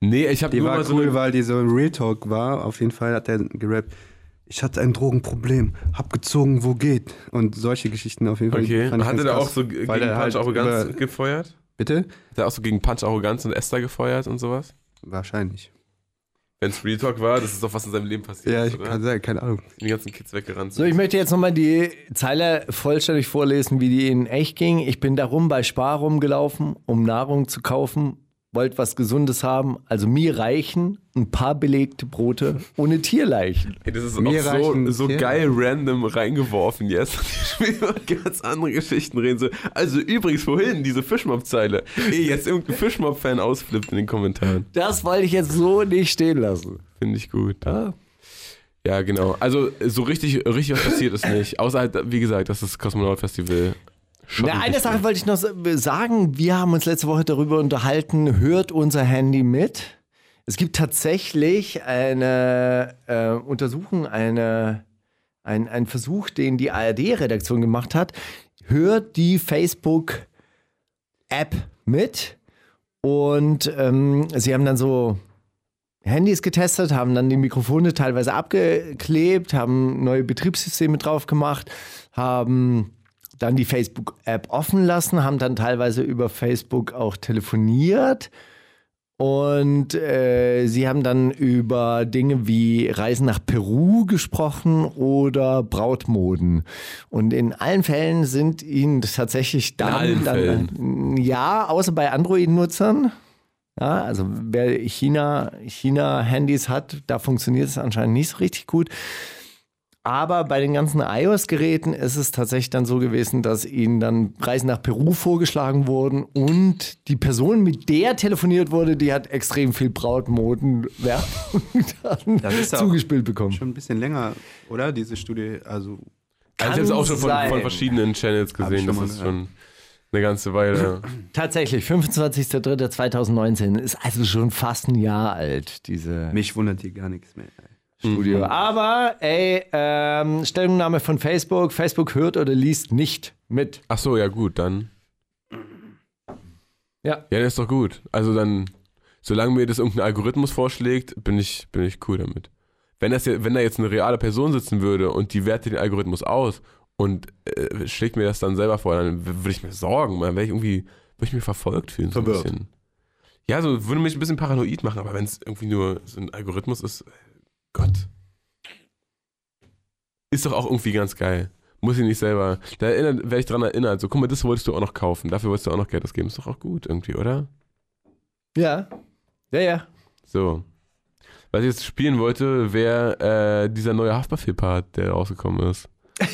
Nee, ich habe Die nur war mal so cool, eine, weil die so ein Real Talk war. Auf jeden Fall hat er gerappt. Ich hatte ein Drogenproblem, hab gezogen, wo geht. Und solche Geschichten auf jeden Fall. Okay, fand ich hat er da auch so gegen Punch halt Arroganz über- gefeuert? Bitte? Hat er auch so gegen Punch Arroganz und Esther gefeuert und sowas? Wahrscheinlich. Wenn es Real Talk war, das ist doch was in seinem Leben passiert. Ja, ich oder? kann sagen, keine Ahnung. Die ganzen Kids weggerannt So, sind. ich möchte jetzt nochmal die Zeile vollständig vorlesen, wie die in echt ging. Ich bin darum bei Spar rumgelaufen, um Nahrung zu kaufen, wollt was Gesundes haben, also mir reichen ein paar belegte Brote ohne Tierleichen. Ey, das ist Mir auch so, reichen so geil random reingeworfen jetzt. Schon über ganz andere Geschichten reden. So, also übrigens vorhin diese Fischmob-Zeile. Ey, jetzt irgendein Fischmob-Fan ausflippt in den Kommentaren. Das wollte ich jetzt so nicht stehen lassen. Finde ich gut. Ja. Ja, genau. Also so richtig, richtig was passiert ist nicht. Außer halt, wie gesagt, dass das Kosmonaut-Festival Na, eine Sache wollte ich noch sagen. Wir haben uns letzte Woche darüber unterhalten, hört unser Handy mit? Es gibt tatsächlich eine äh, Untersuchung, eine, ein, ein Versuch, den die ARD-Redaktion gemacht hat. Hört die Facebook-App mit? Und ähm, sie haben dann so Handys getestet, haben dann die Mikrofone teilweise abgeklebt, haben neue Betriebssysteme drauf gemacht, haben dann die Facebook-App offen lassen, haben dann teilweise über Facebook auch telefoniert und äh, sie haben dann über Dinge wie Reisen nach Peru gesprochen oder Brautmoden. Und in allen Fällen sind ihnen tatsächlich dann, dann ja, außer bei Android-Nutzern. Ja, also wer China, China-Handys hat, da funktioniert es anscheinend nicht so richtig gut. Aber bei den ganzen iOS-Geräten ist es tatsächlich dann so gewesen, dass ihnen dann Reisen nach Peru vorgeschlagen wurden und die Person, mit der telefoniert wurde, die hat extrem viel Brautmodenwerbung dann Das ist ja auch zugespielt bekommen. Schon ein bisschen länger, oder? Diese Studie, also Also ich habe es auch schon von, von verschiedenen Channels gesehen. Das ist schon eine ganze Weile. Tatsächlich, 25.03.2019 ist also schon fast ein Jahr alt, diese mich wundert hier gar nichts mehr. Studio. Aber, ey, ähm, Stellungnahme von Facebook. Facebook hört oder liest nicht mit. Ach so, ja gut, dann. Ja. Ja, das ist doch gut. Also dann, solange mir das irgendein Algorithmus vorschlägt, bin ich, bin ich cool damit. wenn, das ja, wenn da jetzt eine reale Person sitzen würde und die wertet den Algorithmus aus und äh, schlägt mir das dann selber vor, dann würde ich mir sorgen, dann wäre ich irgendwie, würde ich mir verfolgt fühlen. So ein Verwirrt. bisschen. Ja, so würde mich ein bisschen paranoid machen, aber wenn es irgendwie nur so ein Algorithmus ist, äh, Gott. Ist doch auch irgendwie ganz geil. Muss ich nicht selber. Da werde ich dran erinnert. So, guck mal, das wolltest du auch noch kaufen. Dafür wolltest du auch noch Geld ausgeben. Ist doch auch gut irgendwie, oder? Ja. Ja, ja. So. Was ich jetzt spielen wollte, wäre äh, dieser neue Haftbefehl-Part, der rausgekommen ist.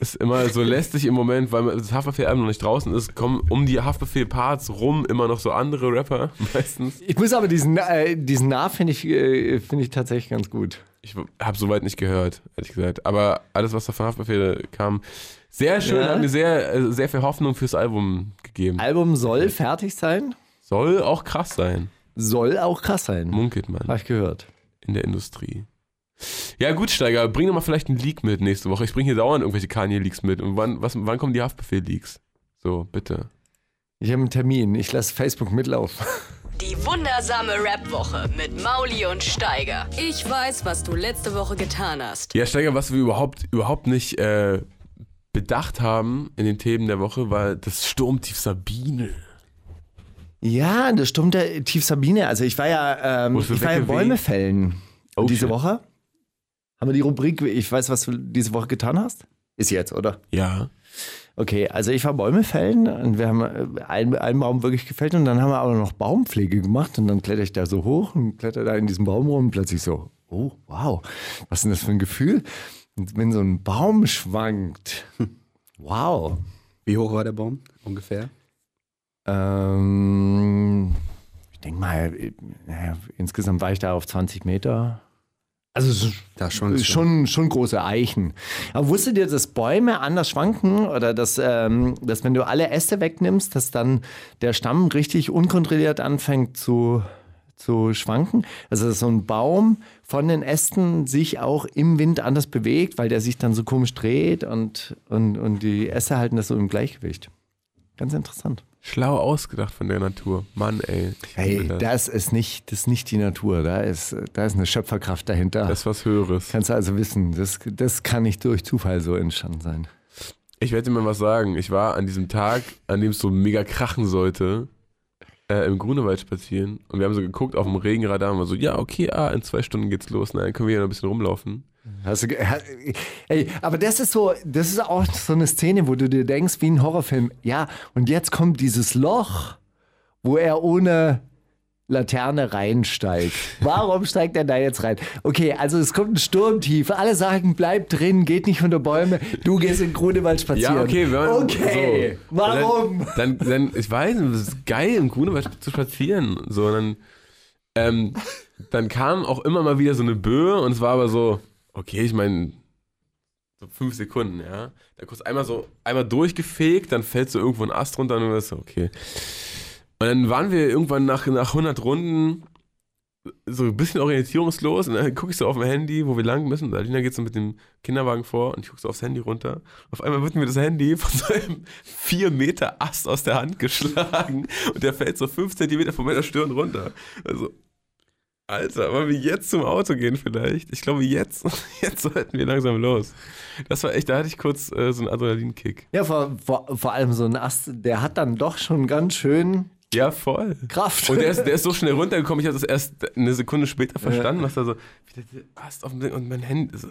ist immer so lästig im Moment, weil das Haftbefehl-Album noch nicht draußen ist, kommen um die Haftbefehl-Parts rum immer noch so andere Rapper meistens. Ich muss aber diesen, äh, diesen Nah finde ich, äh, finde ich tatsächlich ganz gut. Ich habe soweit nicht gehört, ehrlich gesagt. Aber alles, was da von Haftbefehl kam, sehr schön, Ja. hat mir sehr, äh, sehr viel Hoffnung fürs Album gegeben. Album soll fertig sein, Soll auch krass sein, soll auch krass sein. munkelt man Habe ich gehört. in der Industrie. Ja, gut, Steiger, bring doch mal vielleicht einen Leak mit nächste Woche. Ich bringe hier dauernd irgendwelche Kanye-Leaks mit. Und wann, was, wann kommen die Haftbefehl-Leaks? So, bitte. Ich habe einen Termin. Ich lasse Facebook mitlaufen. Die wundersame Rap-Woche mit Mauli und Steiger. Ich weiß, was du letzte Woche getan hast. Ja, Steiger, was wir überhaupt, überhaupt nicht äh, bedacht haben in den Themen der Woche, war das Sturmtief Sabine. Ja, das stimmt, der Tief Sabine. Also ich war ja, ähm, ich war ja? Bäume fällen Oh, diese shit. Woche. Haben wir die Rubrik, ich weiß, was du diese Woche getan hast? Ist jetzt, oder? Ja. Okay, also ich war Bäume fällen und wir haben äh, einen, einen Baum wirklich gefällt und dann haben wir aber noch Baumpflege gemacht und dann kletter ich da so hoch und kletter da in diesem Baum rum und plötzlich so, oh wow, was ist denn das für ein Gefühl? Und wenn so ein Baum schwankt, wow. Wie hoch war der Baum ungefähr? Ähm, ich denke mal, äh, naja, insgesamt war ich da auf 20 Meter. Also es ist Da schon. schon, schon große Eichen. Aber wusstet ihr, dass Bäume anders schwanken oder dass, ähm, dass wenn du alle Äste wegnimmst, dass dann der Stamm richtig unkontrolliert anfängt zu, zu schwanken? Also dass so ein Baum von den Ästen sich auch im Wind anders bewegt, weil der sich dann so komisch dreht und, und, und die Äste halten das so im Gleichgewicht. Ganz interessant. Schlau ausgedacht von der Natur. Mann, ey. Hey, das. das ist nicht, das ist nicht die Natur. Da ist, da ist eine Schöpferkraft dahinter. Das ist was Höheres. Kannst du also wissen, das, das kann nicht durch Zufall so entstanden sein. Ich werde dir mal was sagen. Ich war an diesem Tag, an dem es so mega krachen sollte, äh, im Grunewald spazieren. Und wir haben so geguckt auf dem Regenradar und war so, ja, okay, ah, in zwei Stunden geht's los. Na, dann können wir hier noch ein bisschen rumlaufen. Ha- ey, aber das ist so, das ist auch so eine Szene, wo du dir denkst, wie ein Horrorfilm. Ja, und jetzt kommt dieses Loch, wo er ohne Laterne reinsteigt. Warum steigt er da jetzt rein? Okay, also es kommt ein Sturmtief. Alle sagen, bleib drin, geht nicht unter Bäume. Du gehst in Grunewald spazieren. Ja, okay, wir Okay, so. warum? Dann, dann, dann, ich weiß es ist geil, im Grunewald zu spazieren. So, dann, ähm, dann kam auch immer mal wieder so eine Böe und es war aber so, okay, ich meine, so fünf Sekunden, ja. Da kurz einmal so, einmal durchgefegt, dann fällt so irgendwo ein Ast runter und dann ist so, okay. Und dann waren wir irgendwann nach, nach 100 Runden so ein bisschen orientierungslos und dann gucke ich so auf mein Handy, wo wir lang müssen. Und Alina geht so mit dem Kinderwagen vor und ich gucke so aufs Handy runter. Auf einmal wird mir das Handy von so einem 4 Meter Ast aus der Hand geschlagen und der fällt so 5 Zentimeter von meiner Stirn runter. Also, Alter, wollen wir jetzt zum Auto gehen vielleicht? Ich glaube, jetzt, jetzt sollten wir langsam los. Das war echt, da hatte ich kurz äh, so einen Adrenalinkick. Ja, vor, vor, vor allem so ein Ast, der hat dann doch schon ganz schön Ja, voll. Kraft. Und der ist, der ist so schnell runtergekommen, ich habe das erst eine Sekunde später verstanden, was da so, wie der Ast auf dem Ding und mein Handy, so,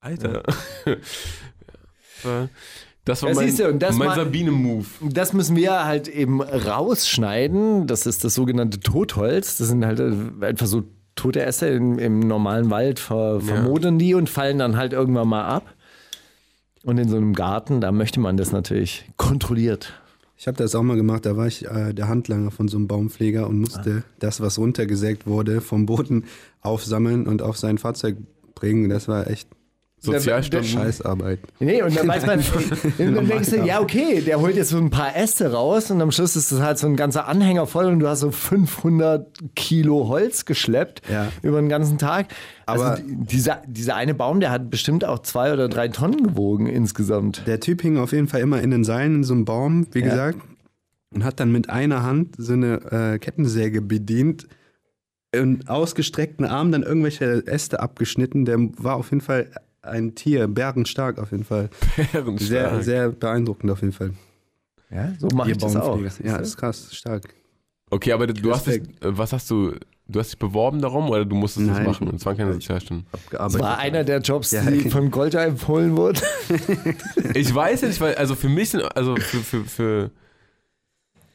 Alter. Ja. Das war Ja, mein, du, das mein Sabine-Move. Das müssen wir halt eben rausschneiden. Das ist das sogenannte Totholz. Das sind halt äh, einfach so tote Äste im, im normalen Wald, ver, vermodern die und fallen dann halt irgendwann mal ab. Und in so einem Garten, da möchte man das natürlich kontrolliert. Ich habe das auch mal gemacht, da war ich äh, der Handlanger von so einem Baumpfleger und musste das, was runtergesägt wurde, vom Boden aufsammeln und auf sein Fahrzeug bringen. Das war echt Sozialstunden. Scheißarbeit. Nee, und dann weiß man, dann denkst du, ja, okay, der holt jetzt so ein paar Äste raus und am Schluss ist es halt so ein ganzer Anhänger voll und du hast so 500 Kilo Holz geschleppt Ja. über den ganzen Tag. Aber- also die- dieser, dieser eine Baum, der hat bestimmt auch zwei oder drei Tonnen gewogen insgesamt. Der Typ hing auf jeden Fall immer in den Seilen in so einem Baum, wie Ja. gesagt, und hat dann mit einer Hand so eine äh, Kettensäge bedient einen ausgestreckten Arm dann irgendwelche Äste abgeschnitten. Der war auf jeden Fall ein Tier, bärenstark auf jeden Fall. Bärenstark. Sehr, sehr beeindruckend auf jeden Fall. Ja, so mache ich das auch. Ja, das ist krass, stark. Okay, aber du hast dich, Respekt. äh, was hast du, du hast dich beworben darum oder du musstest das Nein. machen? Und es waren keine Sozialstunden. Das war einer der Jobs, Ja. die von Golda empfohlen wurden. Ich weiß ja nicht, weil, also für mich sind, also für, für, für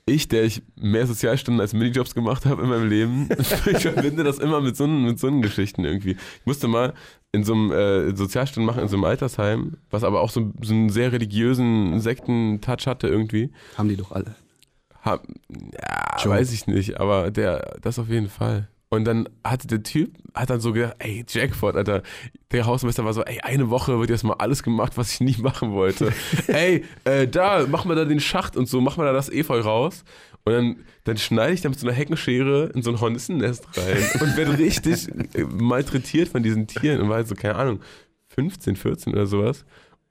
ich, der ich mehr Sozialstunden als Minijobs gemacht habe in meinem Leben, ich verbinde das immer mit so, mit so einen Geschichten irgendwie. Ich musste mal in so einem äh, Sozialstunden machen, in so einem Altersheim, was aber auch so, so einen sehr religiösen Sekten-Touch hatte irgendwie. Haben die doch alle. Hab, ja, weiß ich nicht, aber der, das auf jeden Fall. Und dann hatte der Typ, hat dann so gedacht, ey, Jackpot, Alter. Der Hausmeister war so, ey, eine Woche wird jetzt mal alles gemacht, was ich nie machen wollte. ey, äh, da, mach mal da den Schacht und so, mach mal da das Efeu raus. Und dann, dann schneide ich da mit so einer Heckenschere in so ein Hornissennest rein und werde richtig äh, malträtiert von diesen Tieren. Und war halt so, keine Ahnung, 15, 14 oder sowas.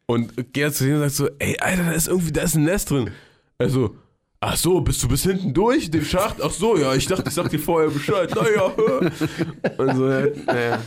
Und gehe zu denen und sag so, ey, Alter, da ist irgendwie, da ist ein Nest drin. Also, ach so, bist du bis hinten durch, den Schacht? Ach so, ja, ich dachte, ich sag dir vorher Bescheid. Naja. Und so, ja, naja.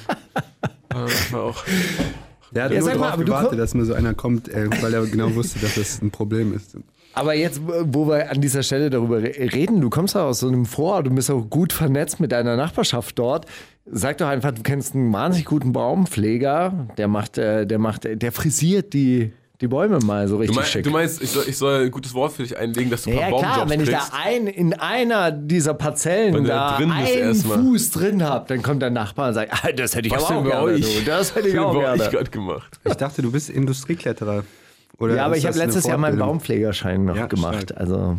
Das war auch. Hat Ja, nur sag mal, drauf aber du gewartet, dass mal so einer kommt, äh, weil er genau wusste, dass das ein Problem ist. Aber jetzt, wo wir an dieser Stelle darüber re- reden, du kommst ja aus so einem Vorort, du bist auch gut vernetzt mit deiner Nachbarschaft dort. Sag doch einfach, du kennst einen wahnsinnig guten Baumpfleger, der macht, äh, der macht, der frisiert die, die Bäume mal so Du, richtig mein, schick. du meinst, ich soll, ich soll ein gutes Wort für dich einlegen, dass du ein ja paar klar, Baumjobs wenn ich kriegst. da ein, in einer dieser Parzellen Wenn du da drin einen erstmal. Fuß drin hab, dann kommt der Nachbar und sagt, ah, das hätte ich Was aber auch gerne. euch? Du. Das hätte ich Was auch gerne. gerade gemacht. Ich dachte, du bist Industriekletterer. Oder Ja, aber ist ich habe das letztes Jahr meinen? Baumpflegerschein noch Ja, gemacht. stark. Also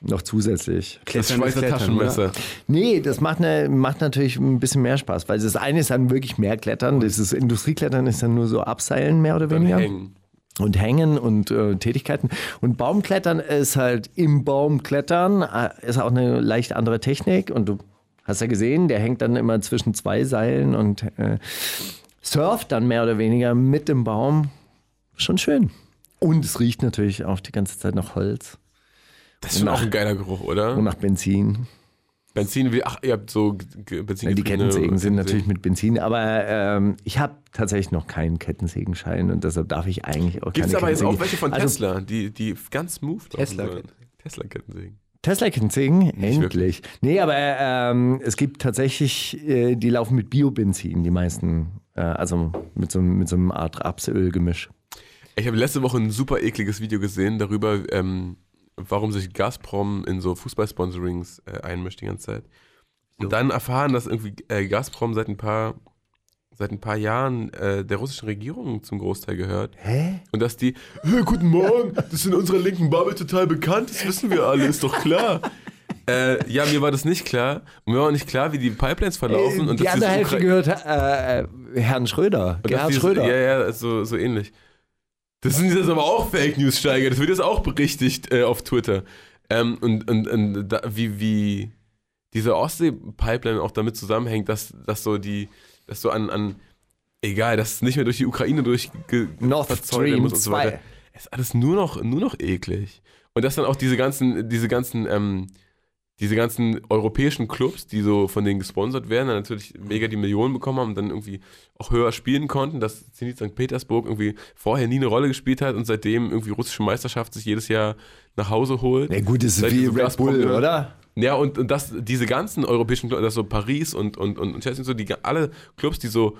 noch zusätzlich. Das Klettern Schweizer ist Klettern, Taschenmesser. Nee, das macht, ne, macht natürlich ein bisschen mehr Spaß, weil das eine ist dann wirklich mehr Klettern, das Industrieklettern ist dann nur so Abseilen mehr oder Dann weniger. hängen. Und Hängen und äh, Tätigkeiten. Und Baumklettern ist halt im Baum klettern, äh, ist auch eine leicht andere Technik. Und du hast ja gesehen, der hängt dann immer zwischen zwei Seilen und äh, surft dann mehr oder weniger mit dem Baum. Schon schön. Und es riecht natürlich auch die ganze Zeit nach Holz Das ist schon auch ein geiler Geruch, oder? und nach Benzin. Benzin, wie, ach, ihr habt so Benzin. Ja, die Kettensägen sind natürlich mit Benzin, aber ähm, ich habe tatsächlich noch keinen Kettensägenschein und deshalb darf ich eigentlich auch Gibt es keine aber jetzt auch welche von Also, Tesla, die, die ganz smooth laufen Tesla-. Tesla-Kettensägen. Tesla-Kettensägen? Endlich. wirklich. Nee, aber ähm, es gibt tatsächlich, äh, die laufen mit Biobenzin, die meisten. Äh, also mit so, mit so einer Art Rapsölgemisch. Ich habe letzte Woche ein super ekliges Video gesehen darüber, ähm, warum sich Gazprom in so Fußballsponsorings äh, einmischt die ganze Zeit. Und dann erfahren, dass irgendwie äh, Gazprom seit ein paar seit ein paar Jahren äh, der russischen Regierung zum Großteil gehört. Hä? Und dass die, hey, guten Morgen, das ist in unserer linken Bubble total bekannt, das wissen wir alle, ist doch klar. äh, ja, mir war das nicht klar. Und mir war auch nicht klar, wie die Pipelines verlaufen. und die andere Hälfte Ukra- gehört äh, äh, Herrn Schröder, und Gerhard Schröder. Ja, ja, so, so ähnlich. Das sind jetzt aber auch Fake News, Steiger. Das wird jetzt auch berichtigt äh, auf Twitter. Ähm, und und, und da, wie, wie diese Ostsee-Pipeline auch damit zusammenhängt, dass, dass so die, dass so an, an egal, dass es nicht mehr durch die Ukraine durch Nord Stream 2. ist alles nur noch, nur noch eklig. Und dass dann auch diese ganzen, diese ganzen, ähm, diese ganzen europäischen Clubs, die so von denen gesponsert werden, dann natürlich mega die Millionen bekommen haben und dann irgendwie auch höher spielen konnten, dass Zenit St. Petersburg irgendwie vorher nie eine Rolle gespielt hat und seitdem irgendwie russische Meisterschaft sich jedes Jahr nach Hause holt. Ja gut, das ist Seit wie Red Bull, oder? Ja, und, und das, diese ganzen europäischen Clubs, das so Paris und, und, und, und Chelsea und so, die alle Clubs, die so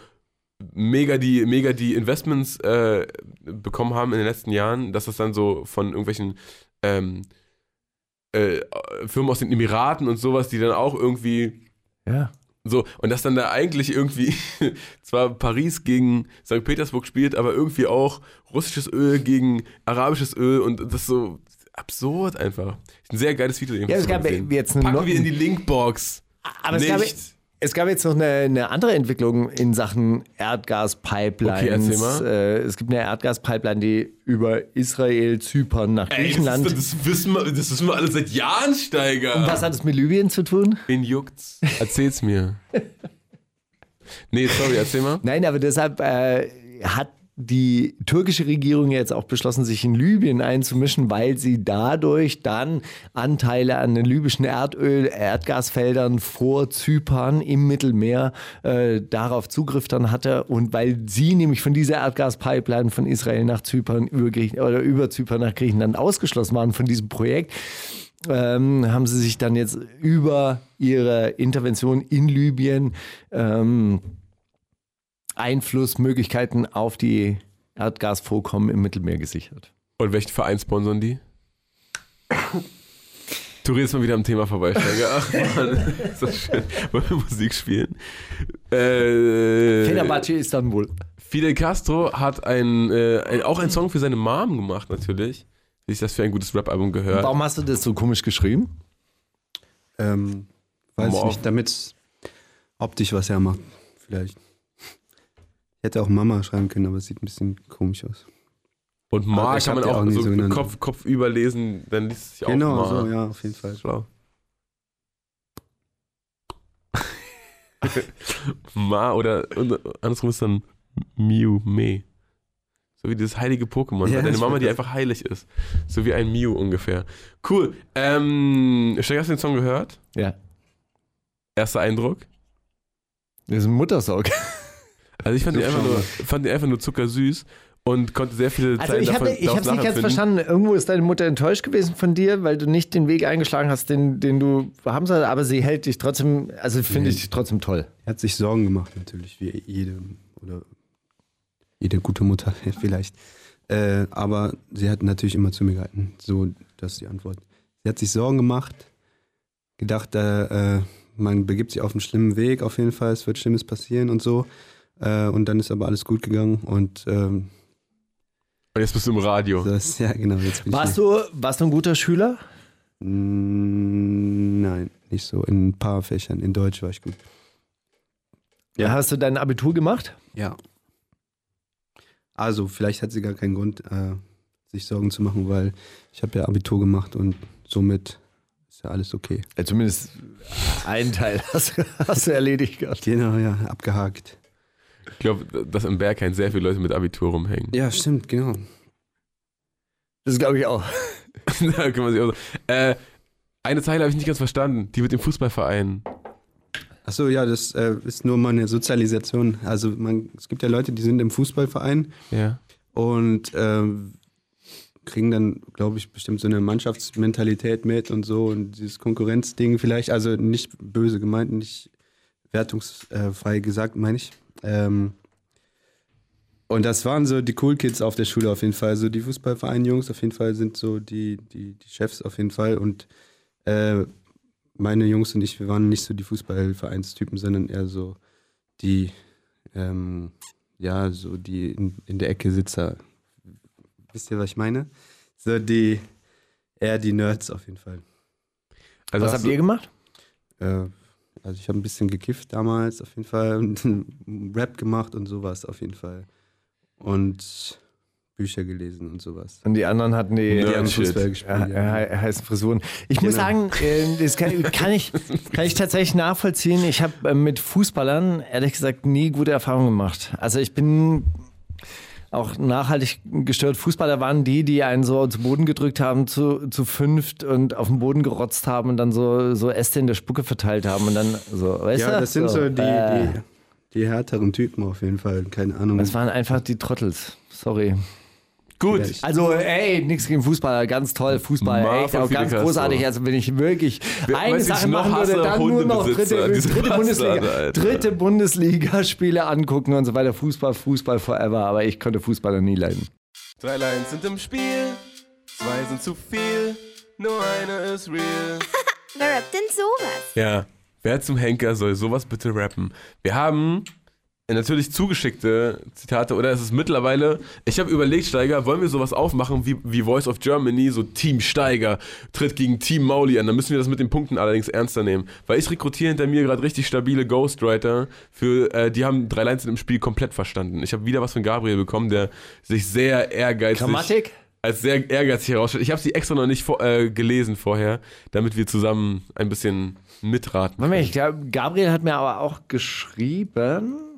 mega die, mega die Investments äh, bekommen haben in den letzten Jahren, dass das dann so von irgendwelchen ähm, äh, Firmen aus den Emiraten und sowas, die dann auch irgendwie Ja. so, und dass dann da eigentlich irgendwie zwar Paris gegen St. Petersburg spielt, aber irgendwie auch russisches Öl gegen arabisches Öl und das ist so absurd einfach. Ein sehr geiles Video. Ja, es gab jetzt eine Packen Not- wir in die Linkbox. Aber es Nicht. gab, es gab jetzt noch eine, eine andere Entwicklung in Sachen Erdgaspipelines. Okay. Äh, es gibt eine Erdgaspipeline, die über Israel, Zypern nach Ey, das, Griechenland. ist, das, wissen wir, das wissen wir alle seit Jahren, Steiger. Und was hat es mit Libyen zu tun? Wen juckt's? Erzähl's mir. nee, sorry, erzähl mal. Nein, aber deshalb äh, hat die türkische Regierung jetzt auch beschlossen, sich in Libyen einzumischen, weil sie dadurch dann Anteile an den libyschen Erdöl, Erdgasfeldern vor Zypern im Mittelmeer äh, darauf Zugriff dann hatte. Und weil sie nämlich von dieser Erdgaspipeline von Israel nach Zypern über, Griechen, oder über Zypern nach Griechenland ausgeschlossen waren von diesem Projekt, ähm, haben sie sich dann jetzt über ihre Intervention in Libyen ähm, Einflussmöglichkeiten auf die Erdgasvorkommen im Mittelmeer gesichert. Und welchen Verein sponsern die? Du redest mal wieder am Thema vorbei, Steiger. Ach Mann, ist das schön. Wollen wir Musik spielen? Äh, Fenerbahce Istanbul. Fidel Castro hat ein, äh, ein, auch einen Song für seine Mom gemacht, natürlich. Wie sich das für ein gutes Rap-Album gehört. Warum hast du das so komisch geschrieben? Ähm, weiß ich nicht, damit optisch was hermacht, vielleicht. Ich hätte auch Mama schreiben können, aber es sieht ein bisschen komisch aus. Und Ma ich kann man auch auch so so. Kopf, Kopf überlesen, dann liest es sich genau, auch Ma. so, ja, auf jeden Fall. Schlau. Ma oder und andersrum ist dann Mew, Me. So wie dieses heilige Pokémon, Ja, deine Mama, die einfach heilig ist. So wie ein Mew ungefähr. Cool. Ähm, Steiger, hast du den Song gehört? Ja. Erster Eindruck? Das ist ein Muttersog. Also ich fand, den einfach, nur, fand den einfach nur zuckersüß und konnte sehr viele Also Zeilen ich davon habe ich daraus hab's nicht ganz verstanden. Irgendwo ist deine Mutter enttäuscht gewesen von dir, weil du nicht den Weg eingeschlagen hast, den, den du haben sollst, aber sie hält dich trotzdem, also finde ich dich trotzdem toll. Er hat sich Sorgen gemacht, natürlich, wie jede oder jede gute Mutter vielleicht. Äh, aber sie hat natürlich immer zu mir gehalten. So, das ist die Antwort. Sie hat sich Sorgen gemacht, gedacht, äh, äh, man begibt sich auf einen schlimmen Weg, auf jeden Fall, es wird Schlimmes passieren und so. Äh, und dann ist aber alles gut gegangen und ähm, Und jetzt bist du im Radio. das, ja genau, jetzt bin Warst ich du, warst du ein guter Schüler? Mm, Nein, nicht so. In ein paar Fächern. In Deutsch war ich gut. Ja. Hast du dein Abitur gemacht? Ja. Also, vielleicht hat sie gar keinen Grund, äh, sich Sorgen zu machen, weil ich habe ja Abitur gemacht und somit ist ja alles okay. Ja, zumindest einen Teil hast, du- hast du erledigt gehabt. Genau, ja, abgehakt. Ich glaube, dass im Berghain sehr viele Leute mit Abitur rumhängen. Ja, stimmt, genau. Das glaube ich auch. da kann man sich auch so. Äh, eine Zeile habe ich nicht ganz verstanden. Die mit dem Fußballverein. Achso, ja, das äh, ist nur mal eine Sozialisation. Also man, es gibt ja Leute, die sind im Fußballverein Ja. und ähm, kriegen dann, glaube ich, bestimmt so eine Mannschaftsmentalität mit und so und dieses Konkurrenzding vielleicht, also nicht böse gemeint, nicht wertungsfrei gesagt, meine ich. Ähm, und das waren so die Cool Kids auf der Schule auf jeden Fall. So die Fußballverein-Jungs auf jeden Fall sind so die, die, die Chefs auf jeden Fall. Und äh, meine Jungs und ich, wir waren nicht so die Fußballvereinstypen, sondern eher so die, ähm, ja, so die in, in der Ecke Sitzer. Wisst ihr, was ich meine? So die, eher die Nerds auf jeden Fall. Also Was habt ihr gemacht? Äh, also ich habe ein bisschen gekifft damals auf jeden Fall und Rap gemacht und sowas auf jeden Fall. Und Bücher gelesen und sowas. Und die anderen hatten die, Die haben. Fußball gespielt. ja, ja. he- heißen Frisuren. Ich muss Genau. sagen, äh, das kann, kann, ich, kann ich tatsächlich nachvollziehen. Ich habe äh, mit Fußballern ehrlich gesagt nie gute Erfahrungen gemacht. Also ich bin auch nachhaltig gestört. Fußballer waren die, die einen so zu Boden gedrückt haben, zu, zu fünft und auf den Boden gerotzt haben und dann so, so Äste in der Spucke verteilt haben und dann so, weißt Ja, du? das sind so die, äh, die, die härteren Typen auf jeden Fall. Keine Ahnung. Das waren einfach die Trottels. Sorry. Gut. Also, ey, nichts gegen Fußballer, ganz toll, Fußball, Mar echt, auch ganz Castro. großartig. Also, wenn ich wirklich Wer- eine Sache machen würde, dann nur noch dritte, dritte Bundesliga, dritte Bundesliga-Spiele angucken und so weiter. Fußball, Fußball forever. Aber ich konnte Fußballer nie leiden. Drei Lines sind im Spiel, zwei sind zu viel, nur eine ist real. Wer rappt denn sowas? Ja, wer zum Henker soll sowas bitte rappen? Wir haben natürlich zugeschickte Zitate, oder es ist mittlerweile, ich habe überlegt, Steiger, wollen wir sowas aufmachen wie, wie Voice of Germany, so Team Steiger tritt gegen Team Mauli an, dann müssen wir das mit den Punkten allerdings ernster nehmen, weil ich rekrutiere hinter mir gerade richtig stabile Ghostwriter, für, äh, die haben drei Lines im Spiel komplett verstanden. Ich habe wieder was von Gabriel bekommen, der sich sehr ehrgeizig Grammatik? als sehr ehrgeizig herausstellt. Ich habe sie extra noch nicht vor, äh, gelesen vorher, damit wir zusammen ein bisschen mitraten. Moment, ich glaube, Gabriel hat mir aber auch geschrieben.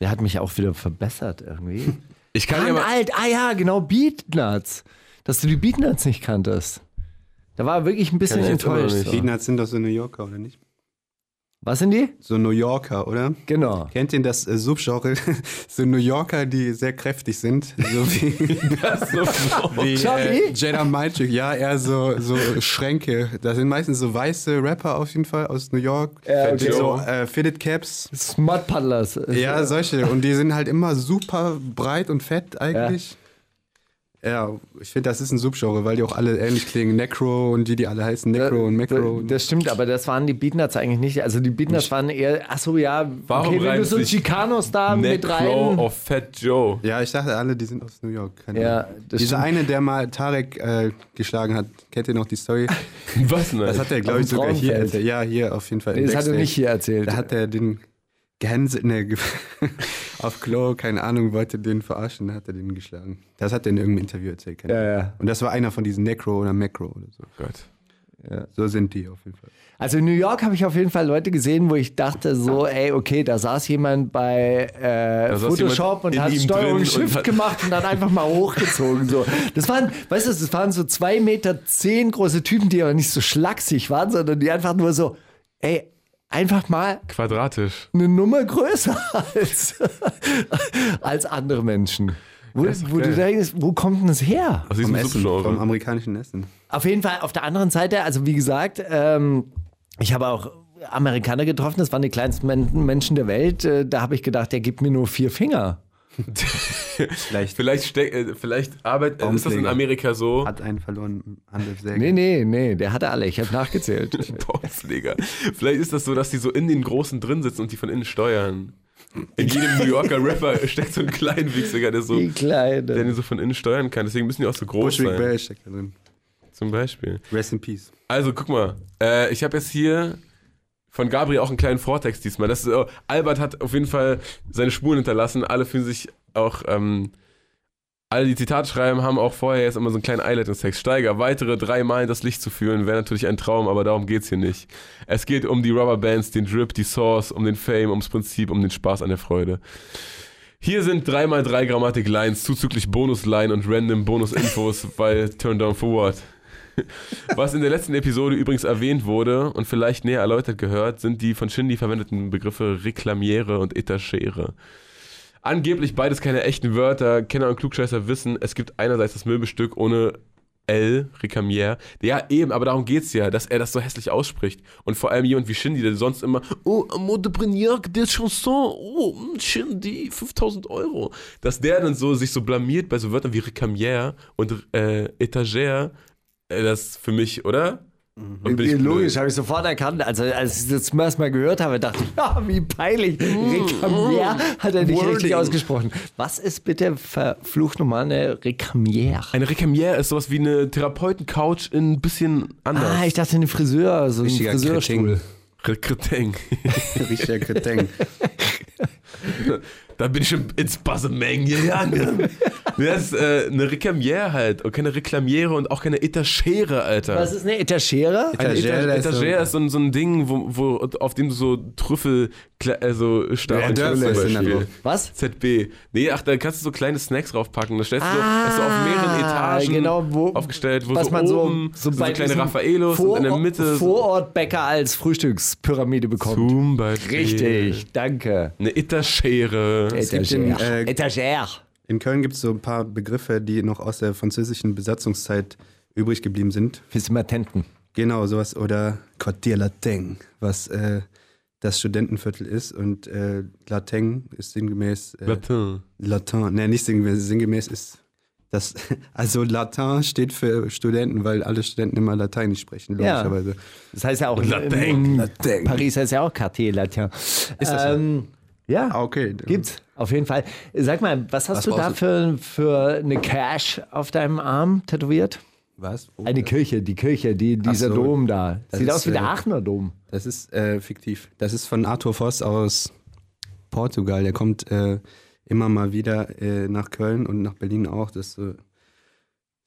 Der hat mich auch wieder verbessert irgendwie. Ich kann ja alt, ah ja, genau, Beatnuts. Dass du die Beatnuts nicht kanntest. Da war er wirklich ein bisschen enttäuscht. So. Beatnuts sind doch so New Yorker, oder nicht? Was sind die? So New Yorker, oder? Genau. Kennt ihr das äh, Subgenre? so New Yorker, die sehr kräftig sind. So wie, wie äh, Jada Magic. Ja, eher so, so Schränke. Das sind meistens so weiße Rapper auf jeden Fall aus New York. Ja, okay. So äh, Fitted Caps. Smart Paddlers. Ja, solche. Und die sind halt immer super breit und fett eigentlich. Ja, ich finde, das ist ein Subgenre, weil die auch alle ähnlich klingen. Necro und die, die alle heißen Necro und Macro. Das stimmt, aber das waren die Beatnuts eigentlich nicht. Also die Beatnuts waren eher, ach so, ja, Warum okay, wenn du so Chicanos da mit Necro rein. of Fat Joe. Ja, ich dachte alle, die sind aus New York. Keine Ja, Dieser stimmt. eine, der mal Tarek äh, geschlagen hat, kennt ihr noch die Story? Was denn? Das hat er, glaube Auf ich, dem sogar hier Frauenfeld. erzählt. Ja, hier auf jeden Fall. Nee, das hat er nicht hier erzählt. Da hat er den gehänselt, ne, auf Klo, keine Ahnung, wollte den verarschen, hat er den geschlagen. Das hat er in irgendeinem Interview erzählt. Ja, ja. Und das war einer von diesen Necro oder Macro oder so. Gott. So sind die auf jeden Fall. Also in New York habe ich auf jeden Fall Leute gesehen, wo ich dachte so, ey, okay, da saß jemand bei äh, saß Photoshop jemand und hat Steuerung Shift gemacht und dann einfach mal hochgezogen. So. Das waren, weißt du, das waren so zwei Meter zehn große Typen, die aber nicht so schlaksig waren, sondern die einfach nur so, ey, einfach mal Quadratisch. eine Nummer größer als, als andere Menschen. Wo, wo du denkst, wo kommt denn das her? Aus diesem Essen, vom amerikanischen Essen. Auf jeden Fall auf der anderen Seite, also wie gesagt, ähm, ich habe auch Amerikaner getroffen, das waren die kleinsten Men Menschen der Welt. Äh, da habe ich gedacht, der gibt mir nur vier Finger. Vielleicht Vielleicht, steck, äh, vielleicht arbeit, äh, ist das in. Amerika so? hat einen verloren, Handel sehr Nee, nee, nee, der hatte alle. Ich habe nachgezählt. Baumschläger. Vielleicht ist das so, dass die so in den Großen drin sitzen und die von innen steuern. In jedem New Yorker Rapper steckt so ein Kleinwüchsiger, der so, Die der den so von innen steuern kann. Deswegen müssen die auch so groß Bushwick sein. Bell steckt da drin. Zum Beispiel. Rest in Peace. Also guck mal, äh, ich habe jetzt hier von Gabriel auch einen kleinen Vortext diesmal. Das ist, äh, Albert hat auf jeden Fall seine Spuren hinterlassen. Alle fühlen sich auch, ähm, alle, die Zitate schreiben, haben auch vorher jetzt immer so einen kleinen Einleitungstext. Steiger, weitere drei Mal in das Licht zu führen, wäre natürlich ein Traum, aber darum geht's hier nicht. Es geht um die Rubberbands, den Drip, die Source, um den Fame, ums Prinzip, um den Spaß an der Freude. Hier sind 3x3 Grammatik-Lines, zuzüglich Bonus-Line und random Bonus-Infos, weil Turn Down for What. Was in der letzten Episode übrigens erwähnt wurde und vielleicht näher erläutert gehört, sind die von Shindy verwendeten Begriffe Reklamiere und Etagere. Angeblich beides keine echten Wörter. Kenner und Klugscheißer wissen, es gibt einerseits das Möbelstück ohne L, Recamier. Ja, eben, aber darum geht's ja, dass er das so hässlich ausspricht. Und vor allem jemand wie Shindy, der sonst immer, oh, mot de Brignac de Chanson, oh, mm, Shindy, 5000 Euro. Dass der dann so sich so blamiert bei so Wörtern wie Recamier und äh, Etagere, das für mich, oder? Bin ich Logisch, habe ich sofort erkannt. Also, als ich das zum ersten Mal gehört habe, dachte ich, ja, wie peinlich. Recamier hat er nicht richtig ausgesprochen. Was ist bitte verflucht nochmal eine Recamier? Eine Recamier ist sowas wie eine Therapeutencouch in ein bisschen anders. Ah, ich dachte eine Friseur, so ein Richtiger Friseurstuhl. Kreteng. Richtiger Kreteng. Da bin ich schon ins Bassemeng gegangen. das ist äh, eine Recamier halt und keine Reklamiere und auch keine Etagere, Alter. Was ist eine Etagere? Eine Etagere Etagere, ist so- so ein, so ein Ding, wo, wo, auf dem du so Trüffel, also Stapeln Ja, zum Beispiel. Was? ZB. Nee, ach, da kannst du so kleine Snacks draufpacken. Da stellst du so, ist so auf mehreren Etagen Ah, genau, wo, aufgestellt, wo was so man so, oben so, bei so kleine Raffaelos und in der Mitte so- Vorortbäcker als Frühstückspyramide bekommt. zum Beispiel. Richtig, danke. Eine Etagere. Gibt den, Etagere. äh, Etagere. In Köln gibt es so ein paar Begriffe, die noch aus der französischen Besatzungszeit übrig geblieben sind. Fissimatenten. Genau, sowas. Oder Quartier Latin, was äh, das Studentenviertel ist. Und äh, Latin ist sinngemäß. Äh, Latin. Latin, ne, nicht sinngemäß. Sinngemäß ist das. Also Latin steht für Studenten, weil alle Studenten immer Lateinisch sprechen, Ja. logischerweise. Das heißt ja auch, Latin. in Latin. Paris heißt ja auch Quartier Latin. Ist das so? ähm, Ja, Ah, okay. gibt's. Auf jeden Fall. Sag mal, was hast Was du da für, für eine Cash auf deinem Arm tätowiert? Was? Wo? Eine Kirche, die Kirche, die, dieser so. Dom da. Das Sieht ist, aus wie der äh, Aachener Dom. Das ist äh, fiktiv. Das ist von Arthur Voss aus Portugal. Der kommt äh, immer mal wieder äh, nach Köln und nach Berlin auch. Das ist so,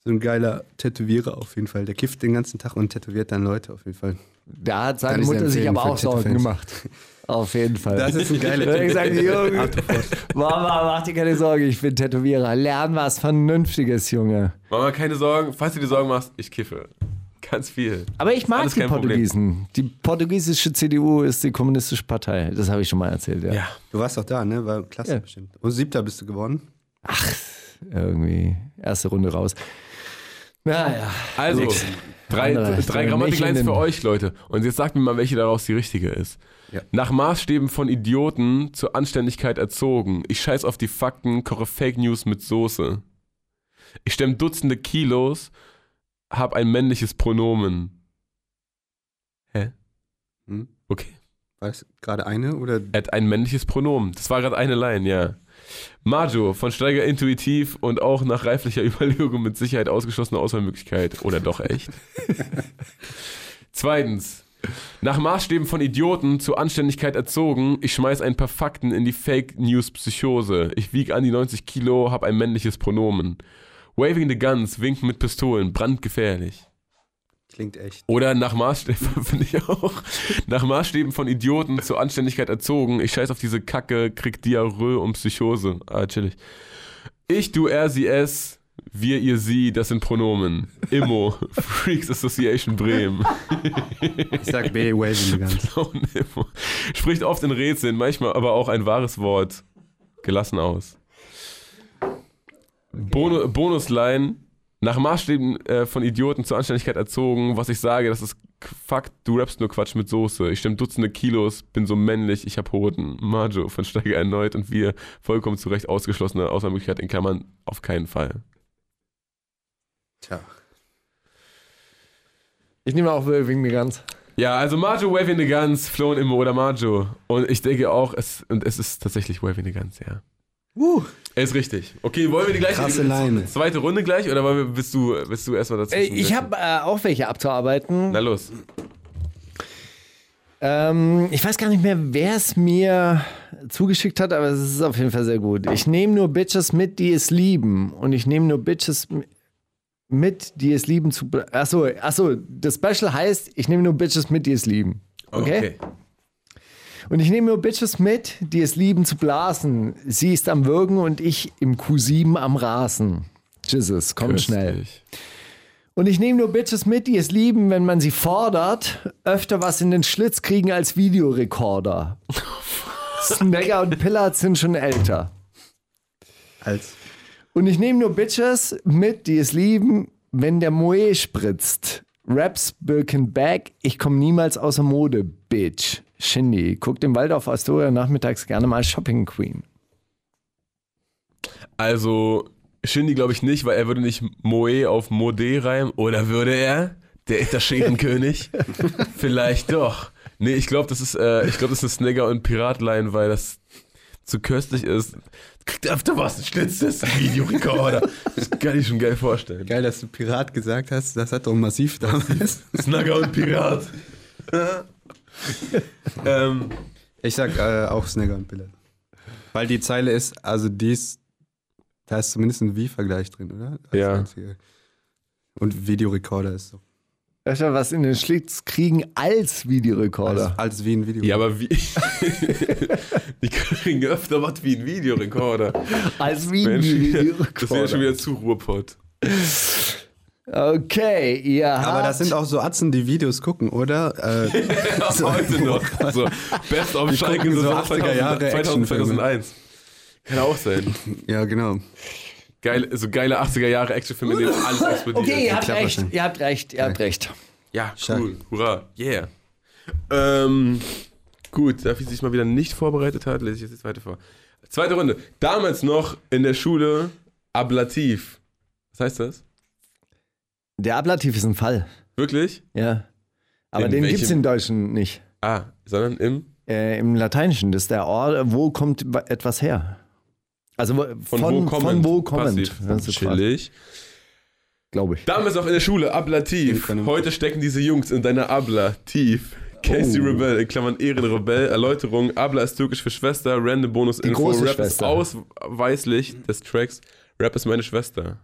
so ein geiler Tätowierer auf jeden Fall. Der kifft den ganzen Tag und tätowiert dann Leute auf jeden Fall. Da hat seine Mutter sich aber auch Sorgen gemacht. Auf jeden Fall. Das ist ein geiler Wenn ich sage, Junge. Mama, mach dir keine Sorge, ich bin Tätowierer. Lern was Vernünftiges, Junge. Mama, keine Sorgen. Falls du dir Sorgen machst, ich kiffe. Ganz viel. Aber ich mag Alles die kein Problem. Portugiesen. Die portugiesische CDU ist die kommunistische Partei. Das habe ich schon mal erzählt, ja. Ja. Du warst doch da, ne? War klasse Ja. bestimmt. Und siebter bist du geworden. Irgendwie erste Runde raus. Naja. Also, drei, Andere, drei nicht Grammatik-Lines in den- für euch, Leute. Und jetzt sagt mir mal, welche daraus die richtige ist. Ja. Nach Maßstäben von Idioten zur Anständigkeit erzogen. Ich scheiß auf die Fakten, koche Fake News mit Soße. Ich stemme Dutzende Kilos, hab ein männliches Pronomen. Hä? Hm? Okay. War das gerade eine oder Er hat ein männliches Pronomen. Das war gerade eine Line, ja. Majo, von Steiger intuitiv und auch nach reiflicher Überlegung mit Sicherheit ausgeschlossene Auswahlmöglichkeit. Oder doch echt? Zweitens. Nach Maßstäben von Idioten zur Anständigkeit erzogen, ich schmeiß ein paar Fakten in die Fake News Psychose. Ich wiege an die 90 Kilo, hab ein männliches Pronomen. Waving the Guns, winken mit Pistolen, brandgefährlich. klingt echt? Oder nach Maßstäben, finde ich auch, nach Maßstäben von Idioten zur Anständigkeit erzogen. Ich scheiß auf diese Kacke, krieg Diarrhoe und Psychose. Ah, chillig. Ich, du, er, sie, es, wir, ihr, sie, das sind Pronomen. Immo, Freaks Association Bremen. Ich sag B, Waving ganz. Immo. Spricht oft in Rätseln, manchmal aber auch ein wahres Wort. Gelassen aus. Bono, Bonusline. Nach Maßstäben äh, von Idioten zur Anständigkeit erzogen. Was ich sage, das ist Fakt, du rappst nur Quatsch mit Soße. Ich stimme Dutzende Kilos, bin so männlich, ich hab Hoden. Majo von Steiger erneut und wir vollkommen zu Recht ausgeschlossene Auswahlmöglichkeit in Klammern auf keinen Fall. Tja. Ich nehme auch wegen mir ganz. Ja, also Majo, Waving the Guns, Flo und Immo oder Majo. Und ich denke auch, es, und es ist tatsächlich Waving the Guns, ja. Uh, Er ist richtig. Okay, wollen wir die gleiche Krasse die Line. zweite Runde gleich oder wollen wir, bist du, bist du erstmal dazu? Ich habe äh, auch welche abzuarbeiten. Na los. Ähm, ich weiß gar nicht mehr, wer es mir zugeschickt hat, aber es ist auf jeden Fall sehr gut. Ich nehme nur Bitches mit, die es lieben. Und ich nehme nur Bitches m- mit, die es lieben zu. Achso, achso, das Special heißt, ich nehme nur Bitches mit, die es lieben. Okay? Und ich nehme nur Bitches mit, die es lieben zu blasen. Sie ist am Würgen und ich im Q7 am Rasen. Jesus, kommt schnell. Und ich nehme nur Bitches mit, die es lieben, wenn man sie fordert, öfter was in den Schlitz kriegen als Videorekorder. Snagger und Pillard sind schon älter. als. Und ich nehme nur Bitches mit, die es lieben, wenn der Moe spritzt. Raps Birkenback, ich komme niemals außer Mode, Bitch. Shindy, guckt im Wald auf Astoria nachmittags gerne mal Shopping Queen. Also, Shindy glaube ich nicht, weil er würde nicht Moe auf Mode reimen. Oder würde er? Der ist der Scherenkönig? Vielleicht doch. Nee, ich glaube, das ist, äh, ich glaube, das ist eine Snagger- und Piratline, weil das zu köstlich ist. Öfter was, ein Schlitz, das ist ein Videorekorder. Das kann ich schon geil vorstellen. Geil, dass du Pirat gesagt hast. Das hat doch massiv damals. Snagger und Pirat. ähm, Ich sag äh, auch Snagger und Billard. Weil die Zeile ist, also die ist, da ist zumindest ein Wie-Vergleich drin, oder? Als Ja. einzige. Und Videorekorder ist so. Öfter was in den Schlitz kriegen als Videorekorder. Als, als wie ein Video. ja, aber wie. Die kriegen öfter was wie ein Videorekorder. Als Mensch, Das wäre schon Videorekorder. wieder zu Ruhrpott. Okay, ihr habt... Aber das sind auch so Atzen, die Videos gucken, oder? Äh, so, Heute noch. So, Best of Schalke so Saison 80er Jahre 2000, Actionfilme. 2001. Kann auch sein. ja, genau. Geil, so geile 80er Jahre Actionfilme, in denen alles explodiert. Okay, ihr habt recht, ihr habt recht, ihr habt recht. Ja, cool. Hurra. Yeah. Ähm, gut, dafür sich mal wieder nicht vorbereitet hat, lese ich jetzt die zweite vor. Zweite Runde. Damals noch in der Schule Ablativ. Was heißt das? Der Ablativ ist ein Fall, Wirklich? ja. Aber In den gibt es im Deutschen nicht. Ah, sondern im Äh, Im Lateinischen, das ist der Ort, wo kommt etwas her? Also wo- von, von, wo kommend. von wo kommend. Passiv. Chillig. Glaube ich. Damals auch in der Schule, Ablativ. Heute stecken diese Jungs in deiner Abla tief. Casey Oh. Rebell, in Klammern Ehrenrebell, Erläuterung, Abla ist türkisch für Schwester, random Bonus Info, Rap Schwester. ist ausweislich des Tracks, Rap ist meine Schwester.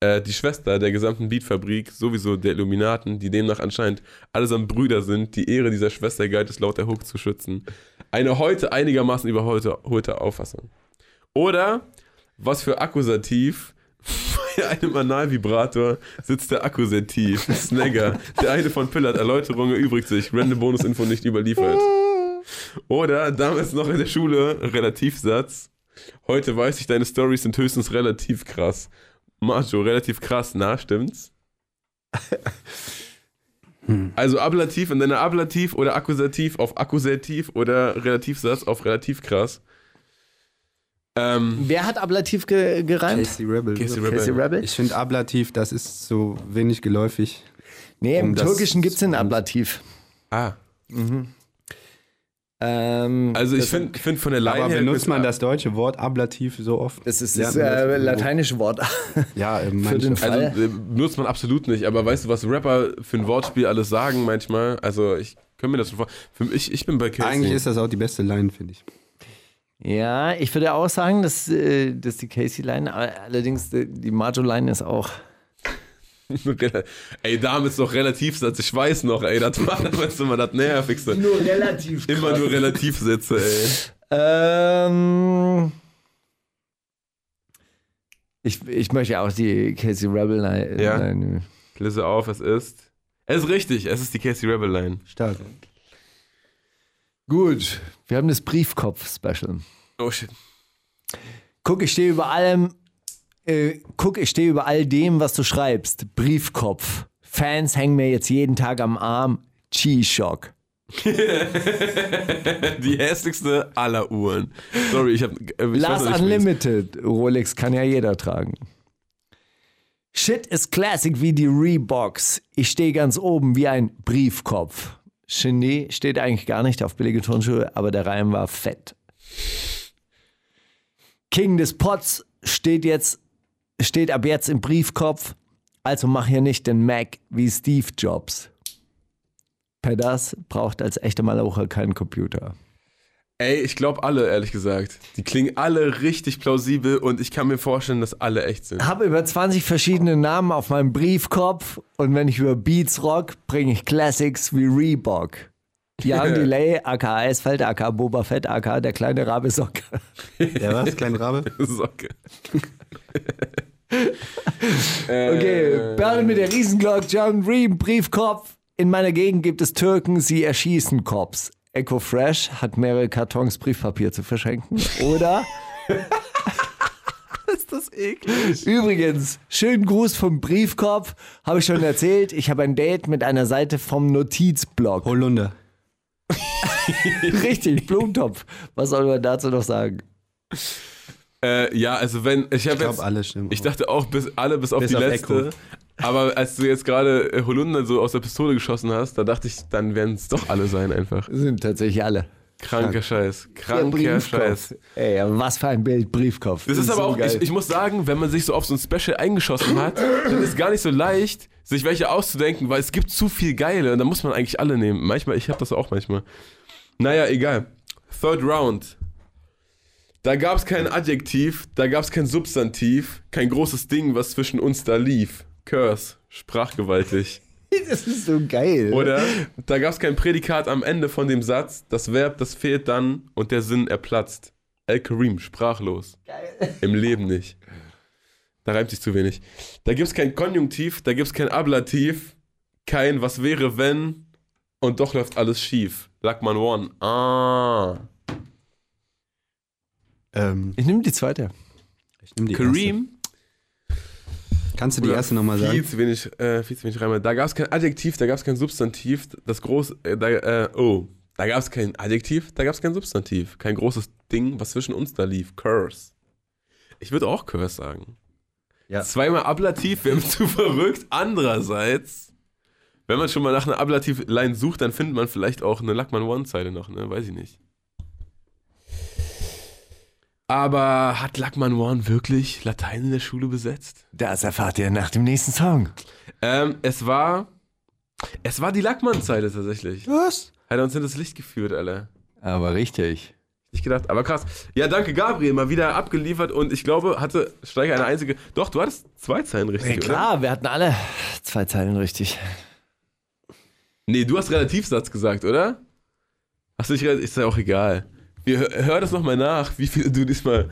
äh, die Schwester der gesamten Beatfabrik, sowieso der Illuminaten, die demnach anscheinend allesamt Brüder sind, die Ehre dieser Schwester galt es laut der Hook zu schützen. Eine heute einigermaßen überholte Auffassung. Oder, was für Akkusativ, bei einem Analvibrator sitzt der Akkusativ, Snagger. Der eine von Pillard, Erläuterung erübrigt sich, random Bonusinfo nicht überliefert. Oder damals noch in der Schule, Relativsatz. Heute weiß ich, deine Stories sind höchstens relativ krass. Macho, relativ krass, na, stimmt's? Also Ablativ in deiner Ablativ oder Akkusativ auf Akkusativ oder Relativsatz auf relativ krass. Ähm, Wer hat Ablativ ge gereimt? Casey Rebel. Casey Rebel. Casey Rebel? Ich finde Ablativ, das ist so wenig geläufig. Nee, im um Türkischen gibt es den Ablativ. ah, Ähm, also ich finde find von der Line Aber benutzt man das deutsche Wort Ablativ so oft? Das ist das äh, das lateinische Wort. Ja, äh, Für den Fall. Also äh, benutzt man absolut nicht, aber weißt du, was Rapper für ein Wortspiel alles sagen manchmal? Also ich kann mir das schon vor. Für mich, ich bin bei Casey. Eigentlich ist das auch die beste Line, finde ich. Ja, ich würde auch sagen, dass, äh, dass die Casey-Line, allerdings die, die Majo-Line ist auch. ey, Dame ist doch Relativsatz, ich weiß noch, ey, das war damals immer das Nervigste. Nur relativ. Immer nur Relativsätze, ey. Ähm, ich, ich möchte auch die Casey Rebel Line. Ja. Line. Lese auf, es ist. Es ist richtig, es ist die Casey Rebel Line. Stark. Gut, wir haben das Briefkopf-Special. Oh shit. Guck, ich stehe über allem. Äh, guck, ich stehe über all dem, was du schreibst. Briefkopf. Fans hängen mir jetzt jeden Tag am Arm. G-Shock. Die hässlichste aller Uhren. Sorry, ich hab. Äh, Last nicht, Unlimited. Rolex kann ja jeder tragen. Shit ist Classic wie die Reeboks. Ich stehe ganz oben wie ein Briefkopf. Genie steht eigentlich gar nicht auf billige Turnschuhe, aber der Reim war fett. King des Pots steht jetzt, steht ab jetzt im Briefkopf. Also mach hier nicht den Mac wie Steve Jobs. Pedas braucht als echter Malocher keinen Computer. Ey, ich glaube alle, ehrlich gesagt. Die klingen alle richtig plausibel und ich kann mir vorstellen, dass alle echt sind. habe über 20 verschiedene Namen auf meinem Briefkopf und wenn ich über Beats rock, bringe ich Classics wie Reebok. Jan Delay, aka Eisfeld, aka Boba Fett, aka der kleine Rabe Socke. Der was? Klein Rabe? Socke. Okay, Berlin mit der Riesenglock, John Reem, Briefkopf. In meiner Gegend gibt es Türken, sie erschießen Cops. Echo Fresh hat mehrere Kartons Briefpapier zu verschenken. Oder? Ist das eklig? Übrigens, schönen Gruß vom Briefkopf. Habe ich schon erzählt. Ich habe ein Date mit einer Seite vom Notizblock. Holunder. Richtig, Blumentopf. Was soll man dazu noch sagen? Äh, ja, also wenn, ich habe jetzt, alle stimmen. ich dachte auch bis, alle bis auf Bis die auf letzte. Aber als du jetzt gerade äh, Holunder so aus der Pistole geschossen hast, da dachte ich, dann werden es doch alle sein einfach. Sind tatsächlich alle. Kranker Scheiß. Der Kranker Scheiß. Ey, was für ein Bild, Briefkopf. Das ist aber so auch, ich, ich muss sagen, wenn man sich so auf so ein Special eingeschossen hat, dann ist gar nicht so leicht, sich welche auszudenken, weil es gibt zu viel Geile und da muss man eigentlich alle nehmen. Manchmal, ich habe das auch manchmal. Naja, egal. Third Round. Da gab es kein Adjektiv, da gab es kein Substantiv, kein großes Ding, was zwischen uns da lief. Curse, sprachgewaltig. das ist so geil. Oder da gab es kein Prädikat am Ende von dem Satz, das Verb, das fehlt dann und der Sinn erplatzt. Al-Karim, sprachlos. Im Leben nicht. Da reimt sich zu wenig. Da gibt es kein Konjunktiv, da gibt es kein Ablativ, kein Was wäre wenn und doch läuft alles schief. Lackman One. Ah. Ähm, Ich nehme die zweite. ich nehm die Kareem. Erste. Kannst du die erste nochmal Viel sagen? zu wenig, äh, viel zu wenig Reime. Da gab es kein Adjektiv, da gab es kein Substantiv. Das groß, äh, da, äh, oh, da gab es kein Adjektiv, da gab es kein Substantiv. Kein großes Ding, was zwischen uns da lief. Curse. Ich würde auch Curse sagen. Ja. Zweimal Ablativ wäre mir zu verrückt. Andererseits, wenn man schon mal nach einer Ablativ-Line sucht, dann findet man vielleicht auch eine Lackman One-Zeile noch, ne? Weiß ich nicht. Aber hat Lackman One wirklich Latein in der Schule besetzt? Das erfahrt ihr nach dem nächsten Song. Ähm, es war. Es war die Lackmann-Zeile tatsächlich. Was? Hat er uns in das Licht geführt, Alter. Aber richtig. Nicht gedacht, aber krass. Ja, danke Gabriel, mal wieder abgeliefert und ich glaube, hatte Steiger eine einzige. Doch, du hattest zwei Zeilen richtig, Ja, klar, wir hatten alle zwei Zeilen richtig. oder? Nee, du hast Relativsatz gesagt, oder? Hast du nicht relativ, ist ja auch egal. Wir, hör, das nochmal nach, wie viel du diesmal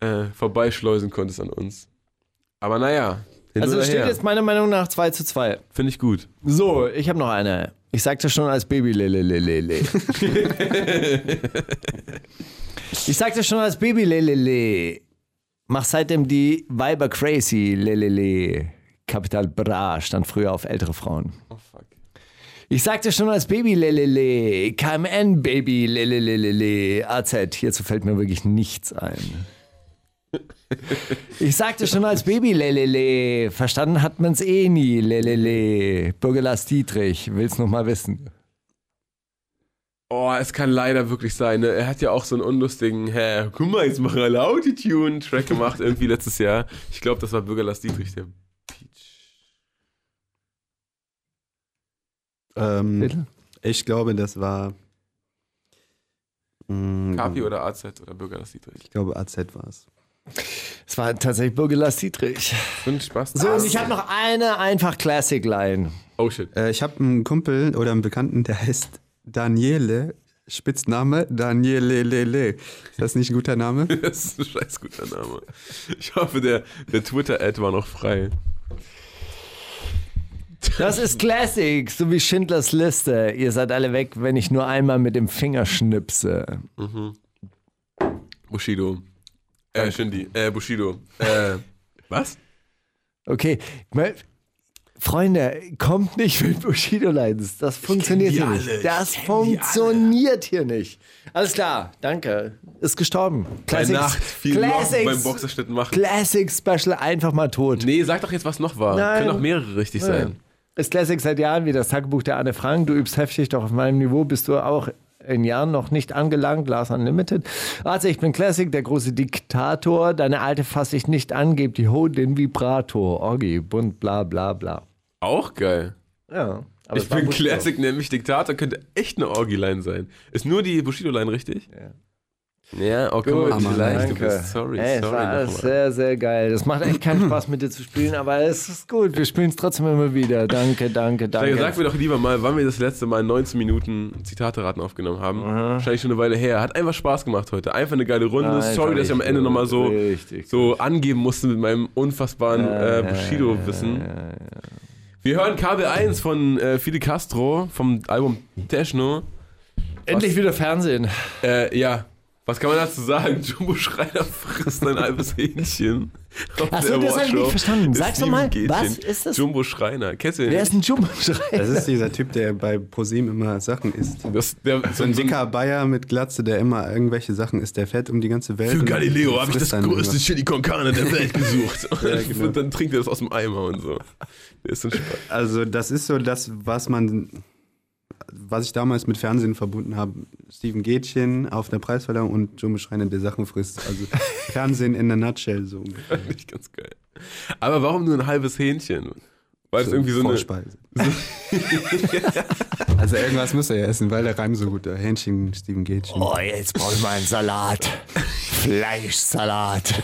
äh, vorbeischleusen konntest an uns. Aber naja, Also es steht jetzt meiner Meinung nach 2 zu 2. Finde ich gut. So, ich habe noch eine. Ich sagte schon als Baby lelelelele. ich sagte schon als Baby lelele. Mach seitdem die Weiber crazy lelele. Kapital Bra stand früher auf ältere Frauen. Oh fuck. Ich sagte schon als Baby lelele. KMN Baby lelelelele. AZ. Hierzu fällt mir wirklich nichts ein. Ich sagte schon als Baby lelele. Verstanden hat man's eh nie lelele. Bürger Lars Dietrich. Will's noch mal wissen. Oh, es kann leider wirklich sein. Ne? Er hat ja auch so einen unlustigen, hä, guck mal, jetzt machen alle Autotune-Track gemacht, irgendwie letztes Jahr. Ich glaube, das war Bürger Lars Dietrich, der Ähm, ich glaube, das war. mh, Kapi oder AZ oder Bürger Lars Dietrich. Ich glaube, AZ war es. Es war tatsächlich Bürger Lars Dietrich. Find Spaß. So, und ich habe noch eine einfach Classic-Line. Oh shit. Äh, ich habe einen Kumpel oder einen Bekannten, der heißt Daniele. Spitzname Daniele Lele. Ist das nicht ein guter Name? Das ist ein scheiß guter Name. Ich hoffe, der, der Twitter-Ad war noch frei. Das ist Classic, so wie Schindlers Liste. Ihr seid alle weg, wenn ich nur einmal mit dem Finger schnipse. Bushido. Äh, Shindy. Äh, Bushido. Äh, was? Okay, Freunde, kommt nicht mit Bushido-Lines. Das funktioniert hier alle, nicht. ich Das funktioniert hier nicht. Alles klar, danke. Ist gestorben. Bei Classics, Nacht viel Loch beim Boxerschnitt machen. Classic Special einfach mal tot. Nee, sag doch jetzt, was noch war. Nein. Können auch mehrere richtig sein. Ist Classic seit Jahren wie das Tagebuch der Anne Frank. Du übst heftig, doch auf meinem Niveau bist du auch in Jahren noch nicht angelangt. Lars Unlimited. Also ich bin Classic, der große Diktator. Deine alte fasse ich nicht an, geb die Ho den Vibrator. Orgi, bunt, bla bla bla. Auch geil. Ja. ich bin. Classic, nämlich Diktator, könnte echt eine Orgi-Line sein. Ist nur die Bushido-Line richtig? Ja. Ja, oh, komm, Gut, mal, vielleicht. Du danke. bist, sorry, Ey, es sorry. war alles sehr, sehr geil. Das macht echt keinen Spaß mit dir zu spielen, aber es ist gut. Wir spielen es trotzdem immer wieder. Danke, danke, danke. Sag mir doch lieber mal, wann wir das letzte Mal 19 Minuten Zitate-Raten aufgenommen haben. Wahrscheinlich schon eine Weile her. Hat einfach Spaß gemacht heute. Einfach eine geile Runde. Einfach Sorry, dass ich am Ende nochmal so, richtig so angeben musste mit meinem unfassbaren äh, Bushido-Wissen. Wir hören KB1 von äh, Fide Castro vom Album Techno. Endlich wieder Fernsehen. Äh, ja, was kann man dazu sagen? Jumbo Schreiner frisst ein halbes Hähnchen. auf Ach so, der das hab ich nicht verstanden. Sag's doch mal, was ist das? Jumbo Schreiner. Kennst du den Wer nicht? ist ein Jumbo Das ist dieser Typ, der bei ProSieben immer Sachen isst. Das, der, So ein dicker Bayer mit Glatze, der immer irgendwelche Sachen isst. Der fährt um die ganze Welt. Für und Galileo habe ich das größte. Chili con Carne der Welt gesucht. Und genau. dann trinkt er das aus dem Eimer und so. Der ist Spaß. Also das ist so das, was man, was ich damals mit Fernsehen verbunden habe. Steven Gätchen auf der Preisverleihung und Jumbo Schreiner, der Sachen frisst. Also Fernsehen in der Nutshell so. ungefähr. Fand ich ganz geil. Aber warum nur ein halbes Hähnchen? Weil es irgendwie so eine. Vorspeise. also irgendwas muss er ja essen, weil der Reim so gut ist. Hähnchen, Steven Gätchen. Oh, jetzt brauche ich mal einen Salat. Fleischsalat.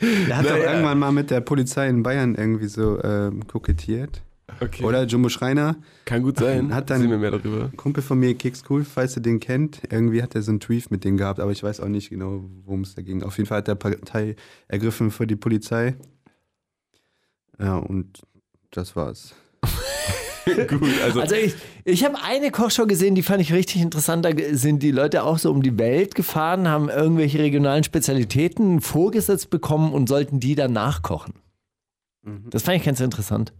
Der hat doch ja. irgendwann mal mit der Polizei in Bayern irgendwie so ähm, kokettiert. Okay. Oder Jumbo Schreiner, Kann gut sein. Hat dann- Sehen wir mehr darüber. ein Kumpel von mir, Keks Cool, falls ihr den kennt, irgendwie hat er so einen Tweet mit denen gehabt, aber ich weiß auch nicht genau, worum es da ging. Auf jeden Fall hat er Partei ergriffen für die Polizei. Ja, und das war's. gut, also, Also ich, ich habe eine Kochshow gesehen, die fand ich richtig interessant. Da sind die Leute auch so um die Welt gefahren, haben irgendwelche regionalen Spezialitäten vorgesetzt bekommen und sollten die dann nachkochen. Das fand ich ganz interessant.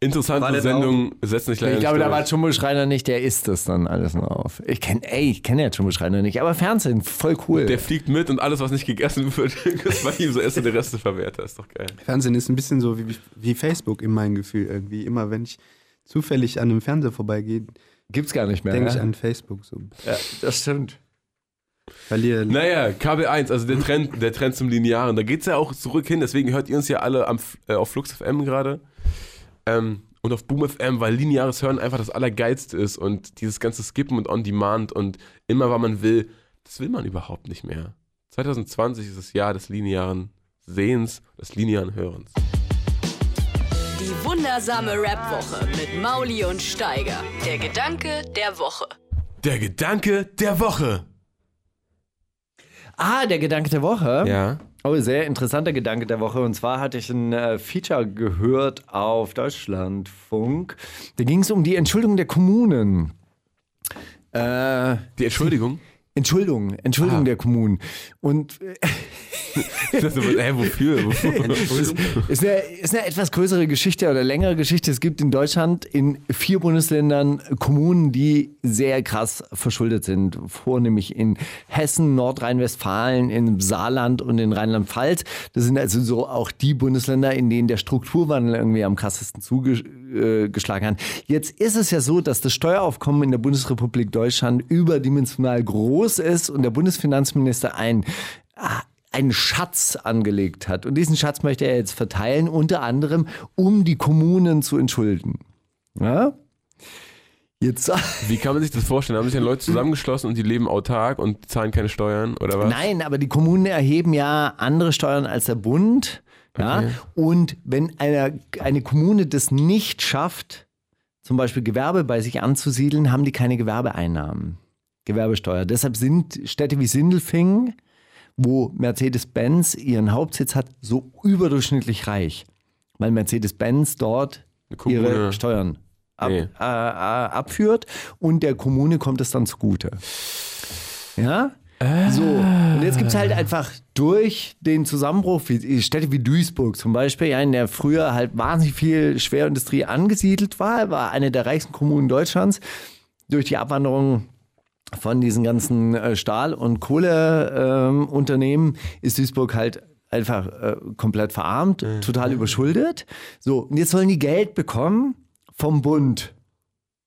Interessante Sendung, setzt nicht leider Ich glaube, da war. Jumbo Schreiner nicht, der isst das dann alles noch auf. Ich kenne, ey, ich kenne ja Jumbo Schreiner nicht, aber Fernsehen, voll cool. Der fliegt mit und alles, was nicht gegessen wird, ist bei ihm so Essen, der Reste verwehrt. Das ist doch geil. Fernsehen ist ein bisschen so wie, wie Facebook in meinem Gefühl irgendwie. Immer wenn ich zufällig an einem Fernseher vorbeigehe, Gibt's gar nicht mehr. denke ich ja? an Facebook. So. ja, das stimmt. Verliere. Naja, KB1, also der Trend, der Trend zum Linearen, da geht es ja auch zurück hin, deswegen hört ihr uns ja alle am, äh, auf Flux FM gerade. Ähm, und auf Boom FM, weil lineares Hören einfach das Allergeilste ist und dieses ganze Skippen und On Demand und immer, wann man will, das will man überhaupt nicht mehr. 2020 ist das Jahr des linearen Sehens, des linearen Hörens. Die wundersame Rap-Woche mit Mauli und Steiger. Der Gedanke der Woche. Der Gedanke der Woche. Ah, der Gedanke der Woche. Ja. Oh, sehr interessanter Gedanke der Woche. Und zwar hatte ich ein äh, Feature gehört auf Deutschlandfunk. Da ging es um die Entschuldung der Kommunen. Äh, Die Entschuldigung. Entschuldung, Entschuldung Ah. der Kommunen. Und äh, Das ist, hä, wofür? wofür? ist eine, ist eine etwas größere Geschichte oder längere Geschichte. Es gibt in Deutschland in vier Bundesländern Kommunen, die sehr krass verschuldet sind. Vornehmlich in Hessen, Nordrhein-Westfalen, im Saarland und in Rheinland-Pfalz. Das sind also so auch die Bundesländer, in denen der Strukturwandel irgendwie am krassesten zugeschlagen hat. Jetzt ist es ja so, dass das Steueraufkommen in der Bundesrepublik Deutschland überdimensional groß ist und der Bundesfinanzminister ein einen Schatz angelegt hat. Und diesen Schatz möchte er jetzt verteilen, unter anderem, um die Kommunen zu entschulden. Ja? Jetzt, Wie kann man sich das vorstellen? Haben sich dann Leute zusammengeschlossen und die leben autark und zahlen keine Steuern oder was? nein, aber die Kommunen erheben ja andere Steuern als der Bund. Ja? Okay. Und wenn eine, eine Kommune das nicht schafft, zum Beispiel Gewerbe bei sich anzusiedeln, haben die keine Gewerbeeinnahmen. Gewerbesteuer. Deshalb sind Städte wie Sindelfingen, wo Mercedes-Benz ihren Hauptsitz hat, so überdurchschnittlich reich. Weil Mercedes-Benz dort ihre Steuern ab, Nee. äh, äh, abführt und der Kommune kommt es dann zugute. Ja? So, und jetzt gibt es halt einfach durch den Zusammenbruch, wie Städte wie Duisburg zum Beispiel, in der früher halt wahnsinnig viel Schwerindustrie angesiedelt war, war eine der reichsten Kommunen Deutschlands. Durch die Abwanderung von diesen ganzen äh, Stahl- und Kohleunternehmen ist Duisburg halt einfach äh, komplett verarmt, total überschuldet. So, und jetzt sollen die Geld bekommen vom Bund.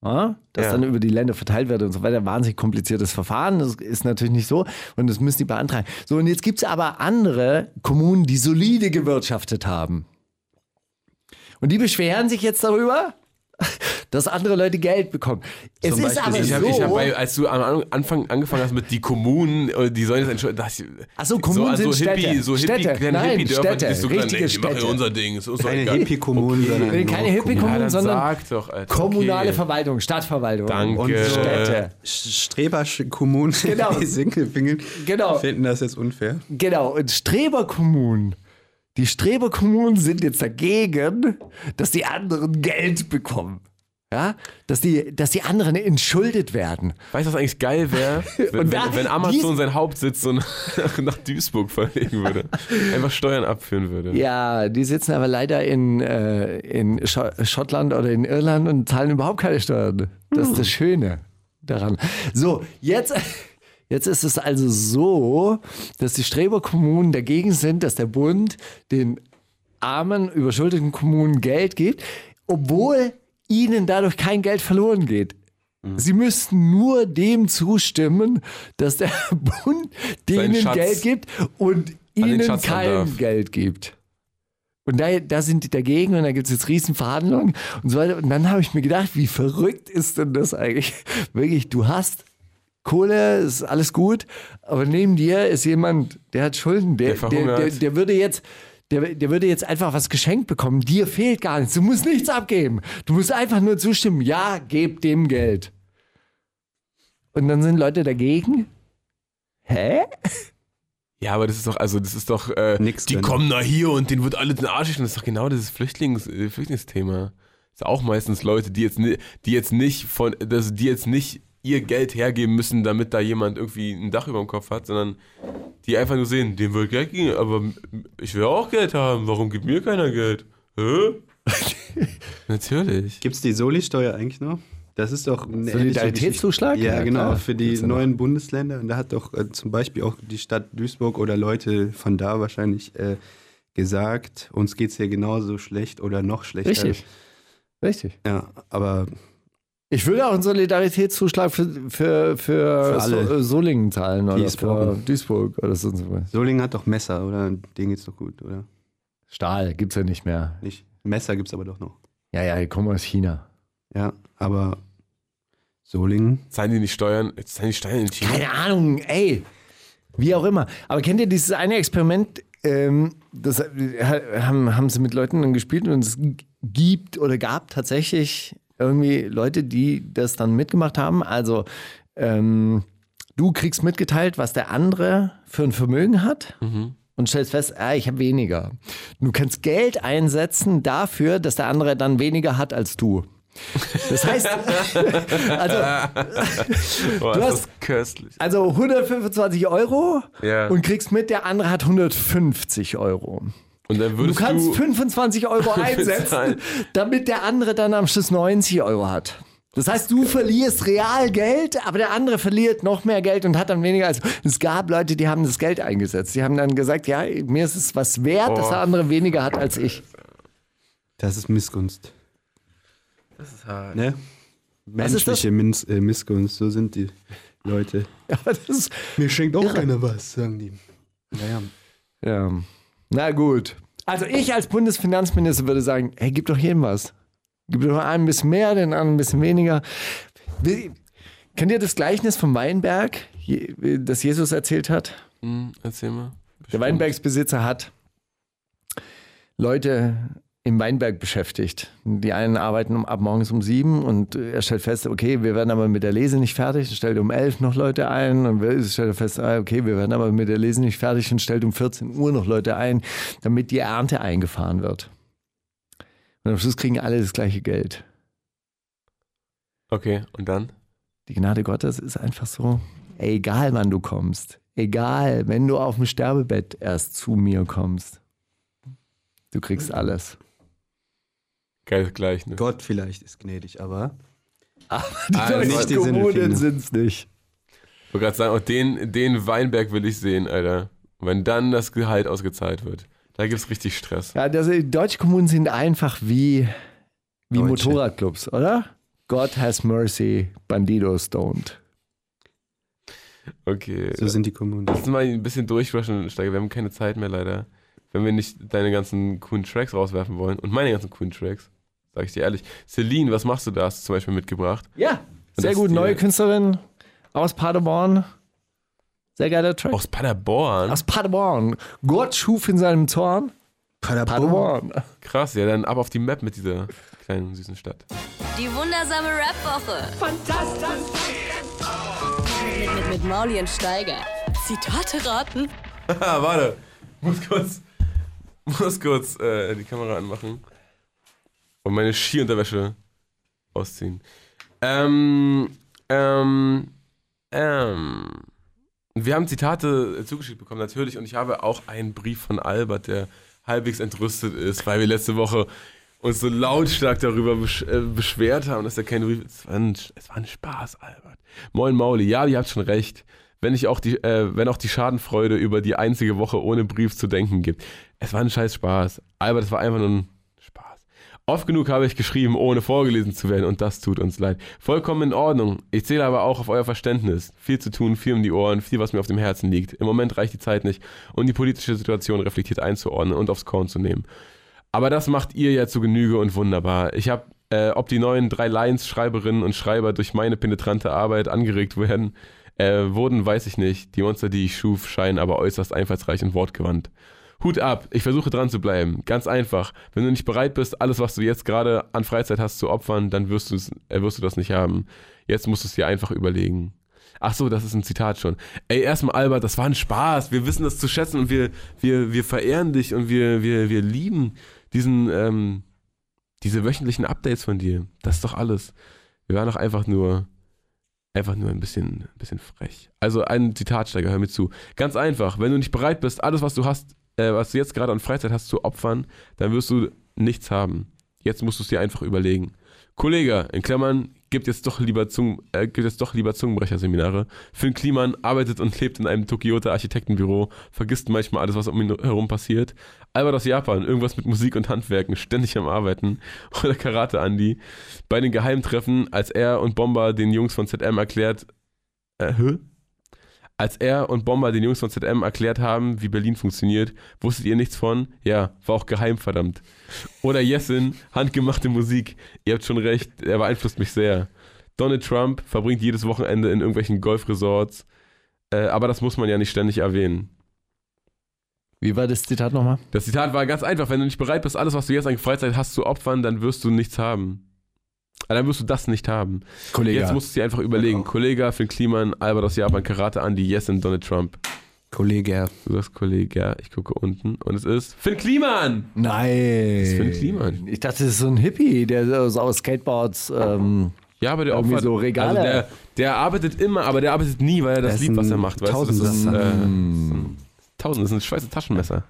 Ja, das Ja. dann über die Länder verteilt wird und so weiter. Wahnsinnig kompliziertes Verfahren. Das ist natürlich nicht so. Und das müssen die beantragen. So, und jetzt gibt es aber andere Kommunen, die solide gewirtschaftet haben. Und die beschweren sich jetzt darüber, dass andere Leute Geld bekommen. Es Zum ist Beispiel, aber Ich hab, so. ich hab bei, als du am Anfang angefangen hast mit die Kommunen, äh, die sollen jetzt entschuldigen. dachte ich, Ach so, Kommunen sind Hippie, Städte. So Hippie, Städte. kleine Nein, Hippie-Dörfer, die Städte. gerade, Richtige nee, die machen ja Städte. unser Ding. Ist uns doch Keine. Hippie-Kommunen, sondern keine Hippie-Kommunen, Ja, dann sondern sag doch, Alter. kommunale okay. Verwaltung, Stadtverwaltung. Danke. Und Städte. Streberkommunen Genau. wie Sinkelfingen Genau. finden das jetzt unfair. Genau, und Streberkommunen. Die Streberkommunen sind jetzt dagegen, dass die anderen Geld bekommen. Ja, dass die, dass die anderen entschuldet werden. Weißt du, was eigentlich geil wäre? Wenn, wenn, wenn Amazon seinen Hauptsitz so nach, nach Duisburg verlegen würde. Einfach Steuern abführen würde. Ja, die sitzen aber leider in, äh, in Scho Schottland oder in Irland und zahlen überhaupt keine Steuern. Das ist das Schöne daran. So, jetzt, jetzt ist es also so, dass die Streberkommunen dagegen sind, dass der Bund den armen, überschuldeten Kommunen Geld gibt, obwohl ihnen dadurch kein Geld verloren geht. Sie müssten nur dem zustimmen, dass der Bund denen Geld gibt und ihnen kein. Geld gibt. Und da, da sind die dagegen und da gibt es jetzt Riesenverhandlungen und so weiter. Und dann habe ich mir gedacht, wie verrückt ist denn das eigentlich? Wirklich, du hast Kohle, ist alles gut, aber neben dir ist jemand, der hat Schulden, der, Der der, der, der würde jetzt. Der, der würde jetzt einfach was geschenkt bekommen. Dir fehlt gar nichts. Du musst nichts abgeben. Du musst einfach nur zustimmen. Ja, geb dem Geld. Und dann sind Leute dagegen. Hä? Ja, aber das ist doch, also das ist doch, äh, Nix die drin. kommen da hier und denen wird alles in den Arsch geschossen. Das ist doch genau dieses Flüchtlings, äh, Flüchtlingsthema. Das ist auch meistens Leute, die jetzt, die jetzt nicht von, dass die jetzt nicht ihr Geld hergeben müssen, damit da jemand irgendwie ein Dach über dem Kopf hat, sondern die einfach nur sehen, dem wird Geld geben, aber ich will auch Geld haben. Warum gibt mir keiner Geld? Hä? Natürlich. Gibt es die Soli-Steuer eigentlich noch? Das ist doch ähnliche Solidaritätszuschlag? Ja, Ja, genau, klar. für die Gibt's ja noch. neuen Bundesländer. Und da hat doch äh, zum Beispiel auch die Stadt Duisburg oder Leute von da wahrscheinlich äh, gesagt, uns geht es hier genauso schlecht oder noch schlechter. Richtig. Richtig. Ja, aber Ich würde auch einen Solidaritätszuschlag für, für, für, Für alle. So, äh, Solingen zahlen oder es für. Duisburg oder sonst was. Solingen hat doch Messer, oder? Denen geht's doch gut, oder? Stahl gibt's ja nicht mehr. Nicht? Messer gibt's aber doch noch. Ja, ja, die kommen aus China. Ja, aber Solingen. Zahlen die nicht Steuern? Zahlen die Steuern in China? Keine Ahnung, ey. Wie auch immer. Aber kennt ihr dieses eine Experiment? Ähm, das äh, haben, haben sie mit Leuten dann gespielt und es gibt oder gab tatsächlich irgendwie Leute, die das dann mitgemacht haben. Also ähm, du kriegst mitgeteilt, was der andere für ein Vermögen hat. Und stellst fest, ah, ich habe weniger. Du kannst Geld einsetzen dafür, dass der andere dann weniger hat als du. Das heißt, also, Boah, Du hast- also 125 Euro Ja. und kriegst mit, der andere hat 150 Euro. Und dann Du würdest kannst du 25 Euro einsetzen, damit der andere dann am Schluss 90 Euro hat. Das heißt, du verlierst real Geld, aber der andere verliert noch mehr Geld und hat dann weniger als. Es gab Leute, die haben das Geld eingesetzt. Die haben dann gesagt, ja, mir ist es was wert, dass Oh. der andere weniger hat als ich. Das ist Missgunst. Das ist hart. Ne? Menschliche Miss, äh, Missgunst, so sind die Leute. Ist, Mir schenkt auch keiner was, sagen die. Naja. ja. Na gut. Also ich als Bundesfinanzminister würde sagen, hey, gib doch jedem was. Gib doch einem ein bisschen mehr, den anderen ein bisschen weniger. Kennt ihr das Gleichnis vom Weinberg, das Jesus erzählt hat? Hm, erzähl mal. Der Weinbergsbesitzer hat Leute im Weinberg beschäftigt. Die einen arbeiten um, ab morgens um sieben und er stellt fest, okay, wir werden aber mit der Lese nicht fertig. Dann stellt um elf noch Leute ein und stellt fest, ah, okay, wir werden aber mit der Lese nicht fertig und stellt um 14 Uhr noch Leute ein, damit die Ernte eingefahren wird. Und am Schluss kriegen alle das gleiche Geld. Okay, und dann? Die Gnade Gottes ist einfach so, egal wann du kommst, egal, wenn du auf dem Sterbebett erst zu mir kommst, du kriegst alles. Geiles Gleichnis. Gott vielleicht ist gnädig, aber Die Also deutschen Kommunen sind's nicht. Ich wollte gerade sagen, auch den, den Weinberg will ich sehen, Alter. Wenn dann das Gehalt ausgezahlt wird. Da gibt's richtig Stress. Ja, das, die deutschen Kommunen sind einfach wie, wie Deutsche. Motorradclubs, oder? God has mercy, Bandidos don't. Okay. so sind die Kommunen. Lass uns mal ein bisschen durchrushen, Steiger. Wir haben keine Zeit mehr leider. Wenn wir nicht deine ganzen coolen Tracks rauswerfen wollen und meine ganzen coolen Tracks, sag ich dir ehrlich. Celine, was machst du da? Hast du zum Beispiel mitgebracht? Ja, sehr gut. Neue Künstlerin aus Paderborn. Sehr geiler Track. Aus Paderborn? Aus Paderborn. Gott schuf in seinem Zorn. Paderborn. Krass, ja, dann ab auf die Map mit dieser kleinen süßen Stadt. Die wundersame Rap-Woche. Fantastisch. Mit, mit, mit Mauli und Steiger. Zitate raten. Ah, warte. Muss kurz, muss kurz äh, die Kamera anmachen. Und meine Skiunterwäsche ausziehen. Ähm, ähm, ähm. Wir haben Zitate äh, zugeschickt bekommen, natürlich. Und ich habe auch einen Brief von Albert, der halbwegs entrüstet ist, weil wir letzte Woche uns so lautstark darüber besch äh, beschwert haben, dass er kein Brief es war, ein, es war ein Spaß, Albert. Moin Mauli, ja, ihr habt schon recht. Wenn, ich auch die, äh, wenn auch die Schadenfreude über die einzige Woche ohne Brief zu denken gibt. Es war ein scheiß Spaß. Albert, es war einfach nur ein. Oft genug habe ich geschrieben, ohne vorgelesen zu werden und das tut uns leid. Vollkommen in Ordnung. Ich zähle aber auch auf euer Verständnis. Viel zu tun, viel um die Ohren, viel, was mir auf dem Herzen liegt. Im Moment reicht die Zeit nicht, um die politische Situation reflektiert einzuordnen und aufs Korn zu nehmen. Aber das macht ihr ja zu Genüge und wunderbar. Ich habe, äh, ob die neuen drei Lines-Schreiberinnen und Schreiber durch meine penetrante Arbeit angeregt werden, äh, wurden, weiß ich nicht. Die Monster, die ich schuf, scheinen aber äußerst einfallsreich und wortgewandt. Hut ab, ich versuche dran zu bleiben. Ganz einfach. Wenn du nicht bereit bist, alles, was du jetzt gerade an Freizeit hast, zu opfern, dann wirst, äh, wirst du das nicht haben. Jetzt musst du es dir einfach überlegen. Ach so, das ist ein Zitat schon. Ey, erstmal Albert, das war ein Spaß. Wir wissen das zu schätzen und wir, wir, wir verehren dich und wir, wir, wir lieben diesen, ähm, diese wöchentlichen Updates von dir. Das ist doch alles. Wir waren doch einfach nur, einfach nur ein bisschen, ein bisschen frech. Also ein Zitatsteiger, hör mir zu. Ganz einfach, wenn du nicht bereit bist, alles, was du hast, äh, was du jetzt gerade an Freizeit hast, zu opfern, dann wirst du nichts haben. Jetzt musst du es dir einfach überlegen. Kollege, in Klammern, gibt jetzt doch lieber, Zungen, äh, gibt jetzt doch lieber Zungenbrecherseminare. Finn Kliman arbeitet und lebt in einem Tokioter Architektenbüro, vergisst manchmal alles, was um ihn herum passiert. Albert aus Japan, irgendwas mit Musik und Handwerken, ständig am Arbeiten. Oder Karate Andy. Bei den Geheimtreffen, als er und Bomber den Jungs von ZM erklärt, äh? Als er und Bomber den Jungs von ZM erklärt haben, wie Berlin funktioniert, wusstet ihr nichts von? Ja, war auch geheim, verdammt. Oder Jessin, handgemachte Musik. Ihr habt schon recht, er beeinflusst mich sehr. Donald Trump verbringt jedes Wochenende in irgendwelchen Golfresorts, äh, aber das muss man ja nicht ständig erwähnen. Wie war das Zitat nochmal? Das Zitat war ganz einfach, wenn du nicht bereit bist, alles, was du jetzt an Freizeit hast, zu opfern, dann wirst du nichts haben. Aber dann wirst du das nicht haben. Kollege. Jetzt musst du dir einfach überlegen. Kollege, Finn Kliman, Albert aus Japan, Karate Andi, Yes und Donald Trump. Kollege. Du sagst Kollege, ich gucke unten und es ist Finn Kliman! Nein. Das ist Finn Kliman. Ich dachte, das ist so ein Hippie, der so aus Skateboards. Ähm, Ja, aber der opfert, so Regale. Also der, der arbeitet immer, aber der arbeitet nie, weil er das liebt, was er macht. Weißt du? Das ist, äh, Tausend, das ist ein Schweizer Taschenmesser.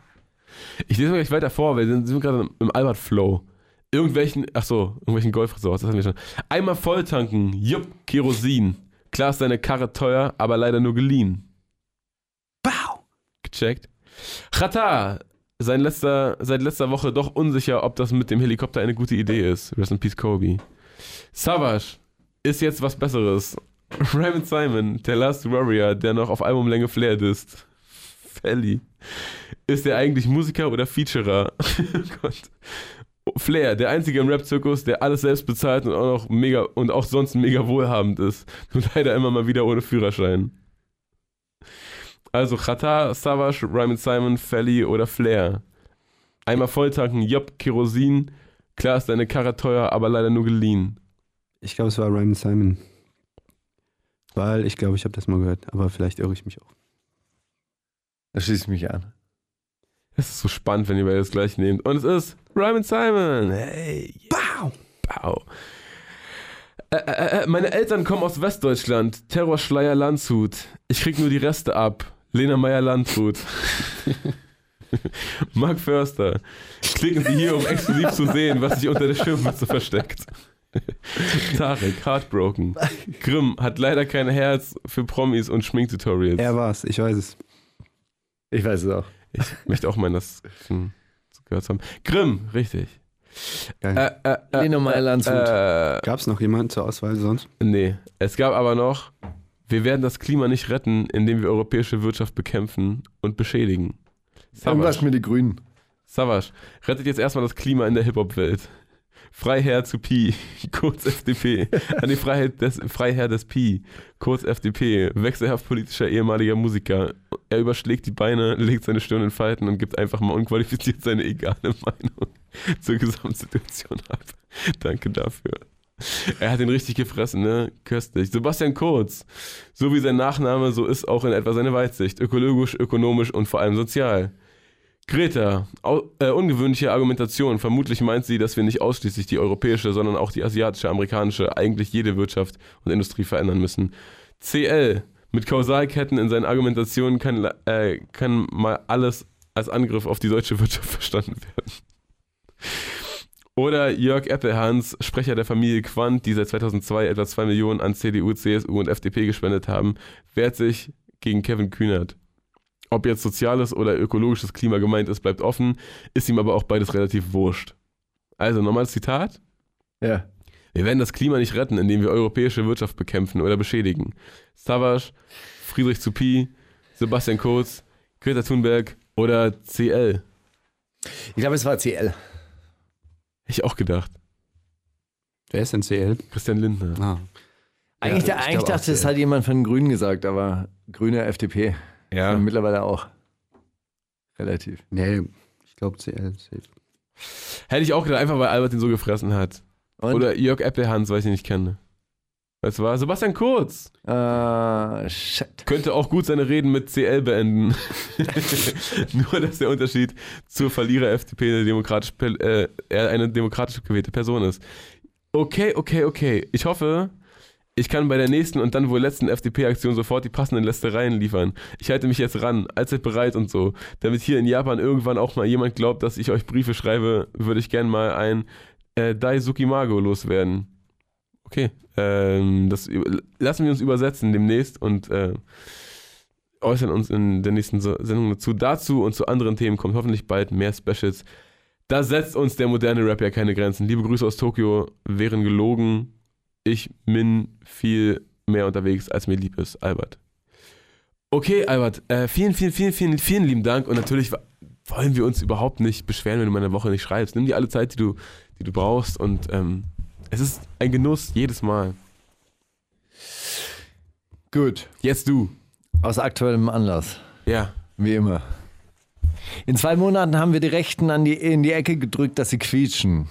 Ich lese mal gleich weiter vor, wir sind, sind gerade im Albert Flow. Irgendwelchen, ach so, irgendwelchen Golfresorts, das haben wir schon. Einmal volltanken, jupp, Kerosin. Klar ist deine Karre teuer, aber leider nur geliehen. Bau. Gecheckt. Chata, sein letzter, seit letzter Woche doch unsicher, ob das mit dem Helikopter eine gute Idee ist. Rest in Peace, Kobe. Savage ist jetzt was Besseres. Raymond Simon, der Last Warrior, der noch auf Albumlänge Flair ist. Felly. Ist er eigentlich Musiker oder Featurer? oh Gott. Flair, der einzige im Rap-Zirkus, der alles selbst bezahlt und auch noch mega und auch sonst mega wohlhabend ist. Nur leider immer mal wieder ohne Führerschein. Also Chata, Savage, Ryman Simon, Felly oder Flair. Einmal volltanken, Job, Kerosin. Klar ist deine Karre teuer, aber leider nur geliehen. Ich glaube, es war Ryan Simon. Weil ich glaube, ich habe das mal gehört, aber vielleicht irre ich mich auch. da schließe ich mich an. Es ist so spannend, wenn ihr beide das gleiche nehmt. Und es ist Ryman Simon. Hey. Bau. Bau. Äh, äh, äh, meine Eltern kommen aus Westdeutschland. Terrorschleier Landshut. Ich krieg nur die Reste ab. Lena Meyer Landshut. Mark Förster. Klicken Sie hier, um exklusiv zu sehen, was sich unter der Schirmmütze versteckt. Tarek, Heartbroken. Grimm hat leider kein Herz für Promis und Schminktutorials. Er war's, ich weiß es. Ich weiß es auch. Ich möchte auch meinen, das gehört zu haben. Grimm, richtig. Geil. Äh, äh, äh, Landshut. Äh, Gab es noch jemanden zur Auswahl sonst? nee, es gab aber noch, wir werden das Klima nicht retten, indem wir europäische Wirtschaft bekämpfen und beschädigen. Irgendwas Savage, mit den Grünen. Savage rettet jetzt erstmal das Klima in der Hip-Hop-Welt. Freiherr zu Pi, kurz FDP. An die Freiheit des, Freiherr des Pi, kurz FDP. Wechselhaft politischer ehemaliger Musiker. Er überschlägt die Beine, legt seine Stirn in Falten und gibt einfach mal unqualifiziert seine egale Meinung zur Gesamtsituation ab. Danke dafür. Er hat ihn richtig gefressen, ne? Köstlich. Sebastian Kurz. So wie sein Nachname, so ist auch in etwa seine Weitsicht. Ökologisch, ökonomisch und vor allem sozial. Greta, äh, ungewöhnliche Argumentation. Vermutlich meint sie, dass wir nicht ausschließlich die europäische, sondern auch die asiatische, amerikanische, eigentlich jede Wirtschaft und Industrie verändern müssen. CL, mit Kausalketten in seinen Argumentationen kann, äh, kann mal alles als Angriff auf die deutsche Wirtschaft verstanden werden. Oder Jörg Eppelhans, Sprecher der Familie Quandt, die seit 2002 etwa 2 Millionen an CDU, CSU und FDP gespendet haben, wehrt sich gegen Kevin Kühnert. Ob jetzt soziales oder ökologisches Klima gemeint ist, bleibt offen, ist ihm aber auch beides relativ wurscht. Also, normales Zitat. Ja. Wir werden das Klima nicht retten, indem wir europäische Wirtschaft bekämpfen oder beschädigen. Savage, Friedrich Zupi, Sebastian Kurz, Greta Thunberg oder CL. Ich glaube, es war CL. Hätte ich auch gedacht. Wer ist denn CL? Christian Lindner. Ah. Eigentlich, Ja, ich eigentlich dachte, es hat jemand von den Grünen gesagt, aber Grüne FDP. Ja. Und mittlerweile auch. Relativ. Nee, ich glaube CL. safe. Hätte ich auch gedacht, einfach weil Albert ihn so gefressen hat. Und? Oder Jörg Eppelhans, weil ich ihn nicht kenne. Das war Sebastian Kurz. Äh, shit. Könnte auch gut seine Reden mit CL beenden. Nur, dass der Unterschied zur Verlierer FDP eine demokratisch, äh, eine demokratisch gewählte Person ist. Okay, okay, okay. Ich hoffe, ich kann bei der nächsten und dann wohl letzten FDP-Aktion sofort die passenden Lästereien liefern. Ich halte mich jetzt ran, allzeit bereit und so. Damit hier in Japan irgendwann auch mal jemand glaubt, dass ich euch Briefe schreibe, würde ich gern mal ein äh, Daisuki Mago loswerden. Okay, ähm, das lassen wir uns übersetzen demnächst und äh, äußern uns in der nächsten Sendung dazu. Dazu und zu anderen Themen kommt hoffentlich bald mehr Specials. Da setzt uns der moderne Rap ja keine Grenzen. Liebe Grüße aus Tokio, wären gelogen. Ich bin viel mehr unterwegs, als mir lieb ist, Albert. Okay, Albert, äh, vielen, vielen, vielen, vielen, vielen lieben Dank. Und natürlich wollen wir uns überhaupt nicht beschweren, wenn du mal eine Woche nicht schreibst. Nimm dir alle Zeit, die du, die du brauchst. Und ähm, es ist ein Genuss jedes Mal. Gut. Jetzt du. Aus aktuellem Anlass. Ja. Wie immer. In zwei Monaten haben wir die Rechten an die, in die Ecke gedrückt, dass sie quietschen.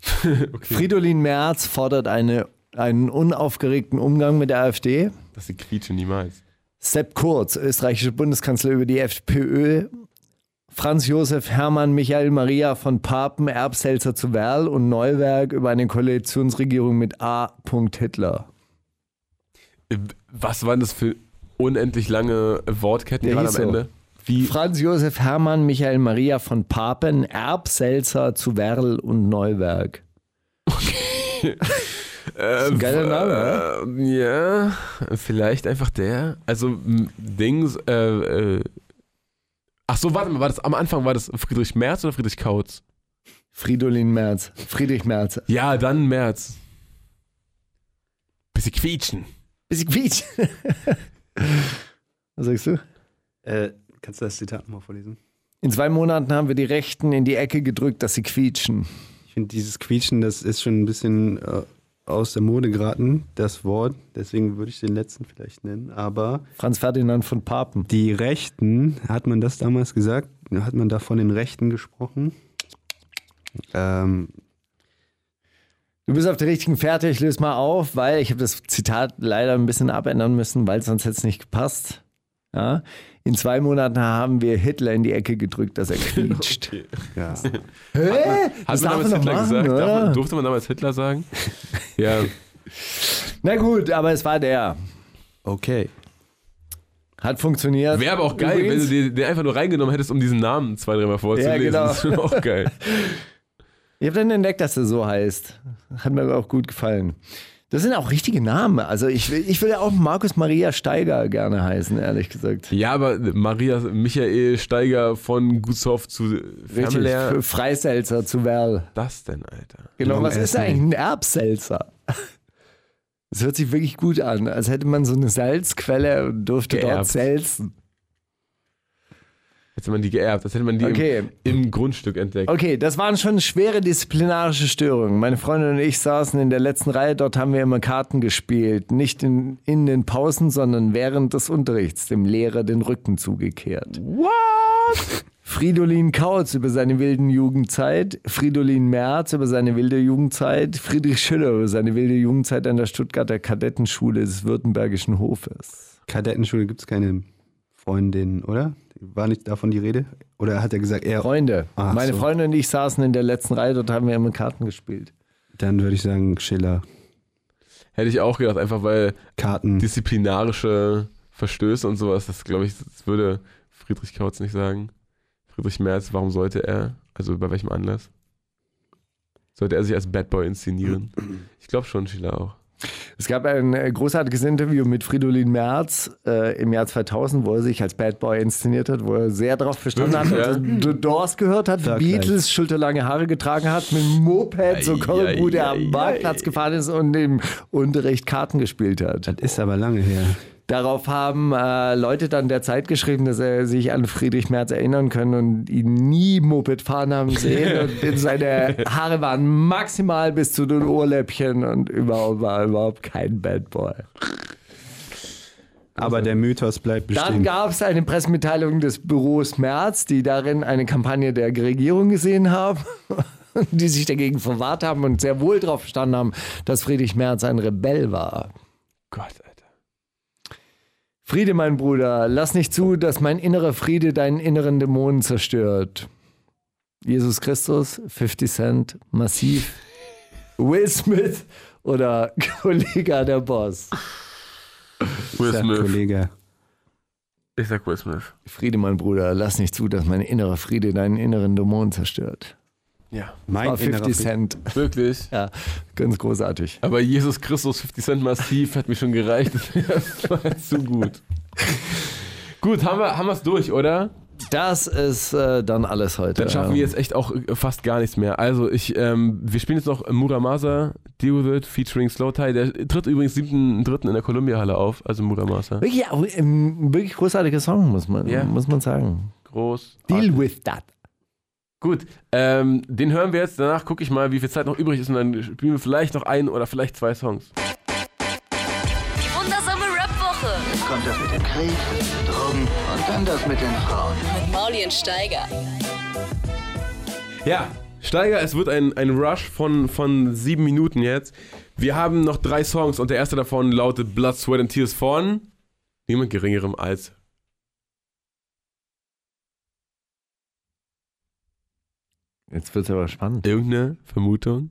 Fridolin Merz fordert eine, einen unaufgeregten Umgang mit der AfD. Dass sie quietschen niemals. Sepp Kurz, österreichischer Bundeskanzler über die FPÖ. Franz Josef Hermann Michael Maria von Papen, Erbselzer zu Werl und Neuwerk über eine Koalitionsregierung mit A. Hitler. Äh, Was waren das für unendlich lange Wortketten gerade am so. Ende? Wie? Franz Josef Hermann Michael Maria von Papen, Erbselzer zu Werl und Neuwerk. Äh, ein geiler Name, äh, Ja, vielleicht einfach der. Also Dings, äh, äh, ach so, warte mal, war das am Anfang war das Friedrich Merz oder Friedrich Kautz? Fridolin Merz. Friedrich Merz. Ja, dann Merz. Bisschen quietschen. Bisschen quietsch. Was sagst du? Äh, kannst du das Zitat nochmal vorlesen? In zwei Monaten haben wir die Rechten in die Ecke gedrückt, dass sie quietschen. Ich finde, dieses Quietschen, das ist schon ein bisschen äh, aus der Mode geraten, das Wort. Deswegen würde ich den letzten vielleicht nennen. Aber Franz Ferdinand von Papen. die Rechten, hat man das damals gesagt? Hat man da von den Rechten gesprochen? Ähm, Du bist auf der richtigen Fährte, ich löse mal auf, weil ich habe das Zitat leider ein bisschen abändern müssen, weil sonst hätte es nicht gepasst. Ja? In zwei Monaten haben wir Hitler in die Ecke gedrückt, dass er quietscht. ja. Hä? Hat Das man darf damals man doch Hitler machen, gesagt? Man, durfte man damals Hitler sagen? ja. Na gut, aber es war der. Okay. Hat funktioniert. Wäre aber auch geil, Übrigens- wenn du den, einfach nur reingenommen hättest, um diesen Namen zwei, dreimal vorzulesen. Ja, genau. Das ist auch geil. Ich habe dann entdeckt, dass er so heißt. Hat mir auch gut gefallen. Das sind auch richtige Namen. Also ich will, ich will ja auch Markus Maria Steiger gerne heißen, ehrlich gesagt. Ja, aber Maria Michael Steiger von Gutshoff zu. Für Freiselzer zu Werl. Das denn, Alter? Genau, Long was ist Essen. eigentlich ein Erbselzer? Das hört sich wirklich gut an, als hätte man so eine Salzquelle und durfte dort Geerbt. selzen. Hätte man die geerbt, als hätte man die Okay. im, im Grundstück entdeckt. Okay, das waren schon schwere disziplinarische Störungen. Meine Freundin und ich saßen in der letzten Reihe, dort haben wir immer Karten gespielt. Nicht in, in den Pausen, sondern während des Unterrichts, dem Lehrer den Rücken zugekehrt. What? Fridolin Kautz über seine wilden Jugendzeit, Fridolin Merz über seine wilde Jugendzeit, Friedrich Schiller über seine wilde Jugendzeit an der Stuttgarter Kadettenschule des Württembergischen Hofes. Kadettenschule gibt es keine Freundin, oder? War nicht davon die Rede? Oder hat er gesagt, er. Freunde, Ach meine so. Freunde und ich saßen in der letzten Reihe, dort haben wir immer Karten gespielt. Dann würde ich sagen, Schiller. Hätte ich auch gedacht, einfach weil Karten. disziplinarische Verstöße und sowas, das glaube ich, das würde Friedrich Kautz nicht sagen. Friedrich Merz, warum sollte er? Also bei welchem Anlass? Sollte er sich als Bad Boy inszenieren? Ich glaube schon, Schiller auch. Es gab ein äh, großartiges Interview mit Fridolin Merz äh, im Jahr 2000, wo er sich als Bad Boy inszeniert hat, wo er sehr darauf bestanden hat, dass er The Doors gehört hat, Dark Beatles, Knight. schulterlange Haare getragen hat, mit dem Moped zur Ei, Keulenbude ei, am Marktplatz gefahren ist und im Unterricht Karten gespielt hat. Das ist aber lange her. Darauf haben äh, Leute dann der Zeit geschrieben, dass er sich an Friedrich Merz erinnern können und ihn nie Moped fahren haben sehen. und seine Haare waren maximal bis zu den Ohrläppchen und überhaupt war er überhaupt kein Bad Boy. Aber der Mythos bleibt Dann bestehen. gab es eine Pressemitteilung des Büros Merz, die darin eine Kampagne der Regierung gesehen haben, die sich dagegen verwahrt haben und sehr wohl darauf verstanden haben, dass Friedrich Merz ein Rebell war. Gott. Friede, mein Bruder, lass nicht zu, dass mein innerer Friede deinen inneren Dämonen zerstört. Jesus Christus, 50 Cent, massiv. Will Smith oder Kollega der Boss. Will Sag, Smith. Kollege. Ich sag Will Smith. Friede, mein Bruder, lass nicht zu, dass mein innerer Friede deinen inneren Dämonen zerstört. Ja. Mein War 50 innerer Cent. Wirklich? Ja, ganz großartig. Aber Jesus Christus 50 Cent massiv hat mir schon gereicht. Das war zu gut. Gut, haben wir haben es durch, oder? Das ist äh, dann alles heute. Dann schaffen wir jetzt echt auch äh, fast gar nichts mehr. Also ich, ähm, wir spielen jetzt noch Muramasa, Deal With It featuring Slow Tie. Der tritt übrigens 7.3. in der Columbia-Halle auf, also Muramasa. Wirklich, ähm, wirklich großartiger Song, muss man, Ja. muss man sagen. Groß. Deal with that. Gut, ähm, den hören wir jetzt. Danach gucke ich mal, wie viel Zeit noch übrig ist und dann spielen wir vielleicht noch ein oder vielleicht zwei Songs. Die wundersame Rap-Woche Jetzt kommt das mit dem Krieg, das mit den Drogen und dann das mit den Frauen. mit Mauli und Steiger. Ja, Steiger, es wird ein, ein Rush von, von sieben Minuten jetzt. Wir haben noch drei Songs und der erste davon lautet Blood, Sweat and Tears von niemand geringerem als Jetzt wird es aber spannend. irgendeine Vermutung.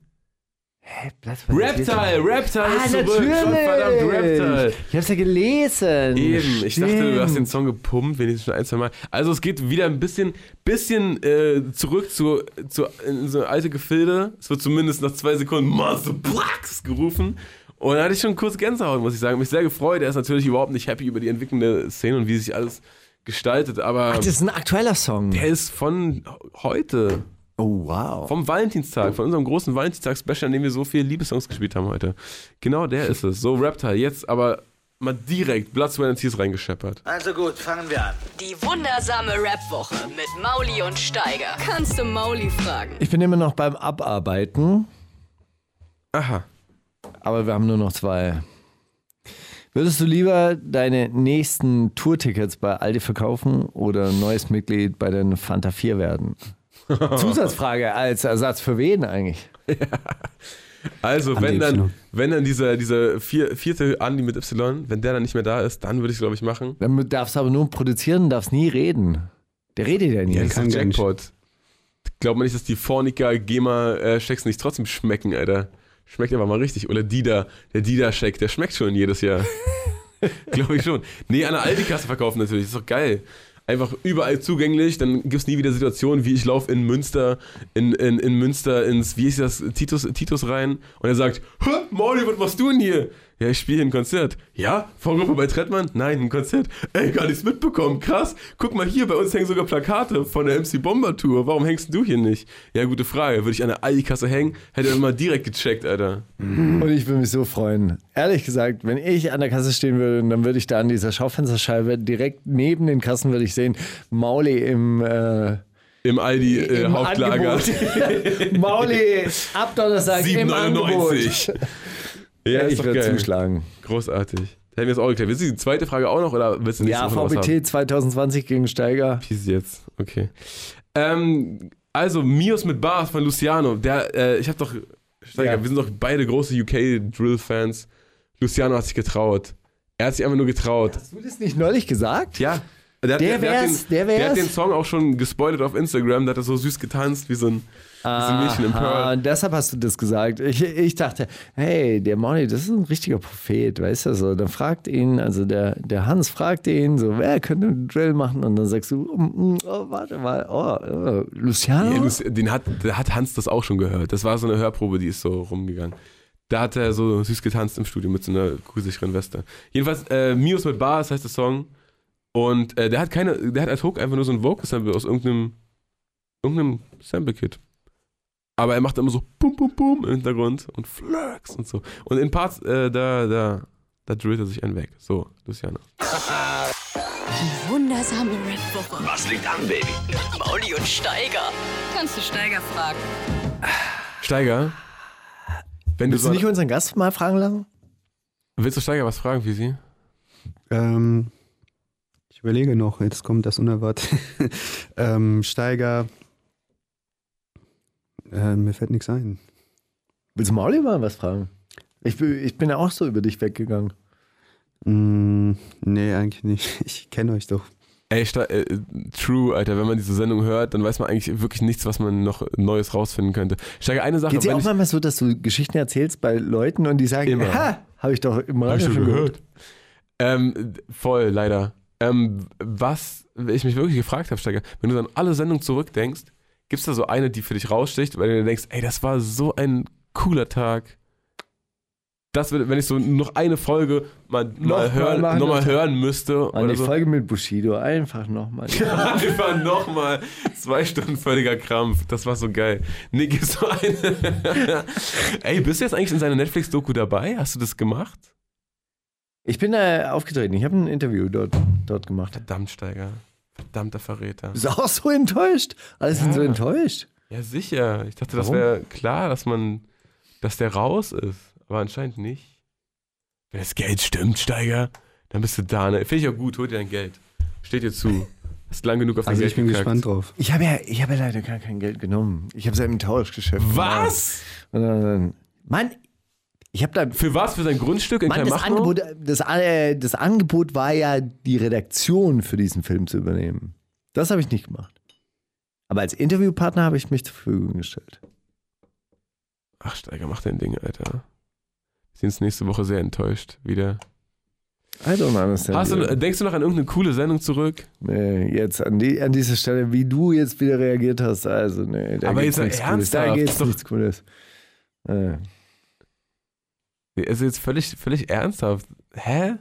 Hä, Platz Reptile, Reptile Ah, ist zurück. natürlich. Verdammt, Reptile. Ich hab's ja gelesen. Eben, ich dachte, du hast den Stimmt. Song gepumpt, wenigstens schon ein, zwei Mal. Also es geht wieder ein bisschen, bisschen äh, zurück zu, zu in so alte Gefilde. Es wird zumindest nach zwei Sekunden Monster Blacks gerufen. Und da hatte ich schon kurz Gänsehaut, muss ich sagen. Mich sehr gefreut. Er ist natürlich überhaupt nicht happy über die entwickelnde Szene und wie sich alles gestaltet, aber Ach, das ist ein aktueller Song. der ist von heute, Oh, wow. vom Valentinstag, von unserem großen Valentinstag-Special, an dem wir so viele Liebessongs gespielt haben heute. Genau der ist es. So Reptile. Jetzt aber mal direkt Blood, Sweat and Tears reingescheppert. Also gut, fangen wir an. Die wundersame Rap-Woche mit Mauli und Steiger. Kannst du Mauli fragen? Ich bin immer noch beim Abarbeiten, Aha. aber wir haben nur noch zwei. Würdest du lieber deine nächsten Tourtickets bei Aldi verkaufen oder neues Mitglied bei den Fanta 4 werden? Zusatzfrage als Ersatz für wen eigentlich? Also, Andi wenn dann, Y. wenn dann dieser, dieser vier, vierte Andi mit Y, wenn der dann nicht mehr da ist, dann würde ich glaube ich machen. Dann darfst du aber nur produzieren, darfst nie reden. Der redet ja nie. Ja, das ist. Jackpot. Glaubt man nicht, dass die Fornica Gema äh, Shakes nicht trotzdem schmecken, Alter. Schmeckt einfach mal richtig. Oder Dida, der Dida Shake, der schmeckt schon jedes Jahr. glaube ich schon. Nee, an der Aldi-Kasse verkaufen natürlich, ist doch geil. Einfach überall zugänglich, dann gibt es nie wieder Situationen, wie ich laufe in Münster, in, in, in Münster ins, wie hieß das, Titus, Titus rein und er sagt, Hä, Mauli, was machst du denn hier? Ja, ich spiele hier ein Konzert. Ja? Vorgruppe bei Trettmann? Nein, ein Konzert. Ey, gar nichts mitbekommen. Krass. Guck mal hier, bei uns hängen sogar Plakate von der MC Bomber Tour. Warum hängst du hier nicht? Ja, gute Frage. Würde ich an der Aldi-Kasse hängen, hätte er mal direkt gecheckt, Alter. Und ich würde mich so freuen. Ehrlich gesagt, wenn ich an der Kasse stehen würde, dann würde ich da an dieser Schaufensterscheibe direkt neben den Kassen würde ich sehen, Mauli im, äh, Im Aldi äh, im Hauptlager. Mauli ab Donnerstag im Angebot. 7,99. Ja, ich würde zuschlagen. Großartig. Hätten wir jetzt auch geklärt. Willst du die zweite Frage auch noch oder willst du Ja? VBT 2020 gegen Steiger. Peace jetzt. Okay. Ähm, also, Mios mit Bars von Luciano. Der, äh, ich hab doch, Steiger, Ja. wir sind doch beide große UK-Drill-Fans. Luciano hat sich getraut. Er hat sich einfach nur getraut. Hast du das nicht neulich gesagt? Ja. Der, hat, Der der, hat wär's, den, der wär's. hat den Song auch schon gespoilert auf Instagram. Da hat er so süß getanzt, wie so ein, wie so ein Mädchen im Pearl. deshalb hast du das gesagt. Ich, ich dachte, hey, der Mauli, das ist ein richtiger Prophet, weißt du so. Dann fragt ihn, also der, der Hans fragt ihn so, wer könnte einen Drill machen? Und dann sagst du, mm, mm, oh, warte mal, oh, oh Luciano? Ja, den hat, da hat Hans das auch schon gehört. Das war so eine Hörprobe, die ist so rumgegangen. Da hat er so süß getanzt im Studio mit so einer kugelsicheren Weste. Jedenfalls, äh, Mios mit Bars heißt der Song. Und äh, der hat keine, der hat als Hook einfach nur so ein Vocal-Sample aus irgendeinem, irgendeinem Sample-Kit. Aber er macht immer so Bum Bum Bum im Hintergrund und Flex und so. Und in Parts, äh, da, da, da drillt er sich einen weg. So, Luciano. Die wundersame Rap-Woche Was liegt an, Baby? Mauli und Steiger. Kannst du Steiger fragen? Steiger, wenn du, Willst du so, nicht unseren Gast mal fragen lassen? willst du Steiger was fragen, wie sie? Ähm, ich überlege noch, jetzt kommt das unerwartet. ähm, Steiger. Äh, mir fällt nichts ein. Willst du mal was fragen? Ich, bin- ich bin ja auch so über dich weggegangen. Mm, nee, eigentlich nicht. Ich kenne euch doch. Ey, äh, true, Alter, wenn man diese Sendung hört, dann weiß man eigentlich wirklich nichts, was man noch Neues rausfinden könnte. Steiger, eine Sache, Geht dir auch manchmal so, dass du Geschichten erzählst bei Leuten und die sagen, Immer. ha, habe ich doch im Hab ich Radio schon schon gehört. gehört. Ähm, voll, leider. Ähm, was ich mich wirklich gefragt habe, Steiger, wenn du dann alle Sendungen zurückdenkst, gibt es da so eine, die für dich raussticht, weil du denkst, ey, das war so ein cooler Tag. Das, wenn ich so noch eine Folge mal, mal mal hören, noch mal hören müsste. An Oder die so. Folge mit Bushido, einfach nochmal. Einfach nochmal zwei Stunden völliger Krampf. Das war so geil. Nee, gibt's so eine. Ey, bist du jetzt eigentlich in seiner Netflix-Doku dabei? Hast du das gemacht? Ich bin da aufgetreten, ich habe ein Interview dort, dort gemacht. Verdammt, Steiger. Verdammter Verräter. Bist du auch so enttäuscht? Alle sind Ja. so enttäuscht. Ja, sicher. Ich dachte, das Warum? wäre klar, dass man, dass der raus ist. Aber anscheinend nicht. Wenn das Geld stimmt, Steiger, dann bist du da. Ne? Finde ich auch gut, hol dir dein Geld. Steht dir zu. Hast lang genug auf dein Also Geld ich bin gekackt. gespannt drauf. Ich habe ja, ich habe ja leider gar kein Geld genommen. Ich habe es ja im Tauschgeschäft. Was? Und dann, dann, Mann, ich habe da. Für was? Für sein Grundstück in Mann, das? Angebot, das, äh, das Angebot war ja, die Redaktion für diesen Film zu übernehmen. Das habe ich nicht gemacht. Aber als Interviewpartner habe ich mich zur Verfügung gestellt. Ach, Steiger, mach dein Ding, Alter. Wir sind uns nächste Woche sehr enttäuscht wieder. I don't understand. Hast du, denkst du noch an irgendeine coole Sendung zurück? Nee, jetzt an, die, an dieser Stelle, wie du jetzt wieder reagiert hast, also nee, da Aber jetzt nichts Cooles. ernsthaft, Da geht's doch- nichts Cooles. Äh, Also jetzt völlig, völlig ernsthaft. Hä?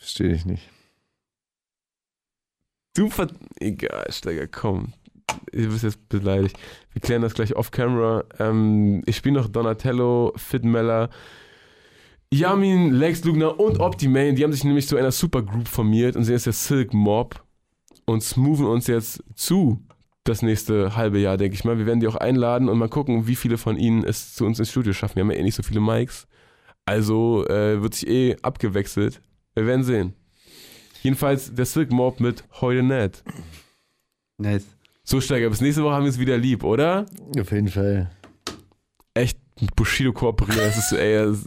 verstehe ich nicht. Du ver... Egal, Steiger, komm. Du bist jetzt beleidigt. Wir klären das gleich off-camera. Ähm, ich spiele noch Donatello, Fitmeller, Yamin, Lex Lugner und Optimane. Die haben sich nämlich zu einer Supergroup formiert und sind jetzt der Silk Mob und smoothen uns jetzt zu das nächste halbe Jahr, denke ich mal. Wir werden die auch einladen und mal gucken, wie viele von ihnen es zu uns ins Studio schaffen. Wir haben ja eh nicht so viele Mics. Also äh, wird sich eh abgewechselt. Wir werden sehen. Jedenfalls der Silk Mob mit heute nicht. Nice. So, Steiger, bis nächste Woche haben wir es wieder lieb, oder? Auf jeden Fall. Echt mit Bushido kooperieren, das ist, ey, das,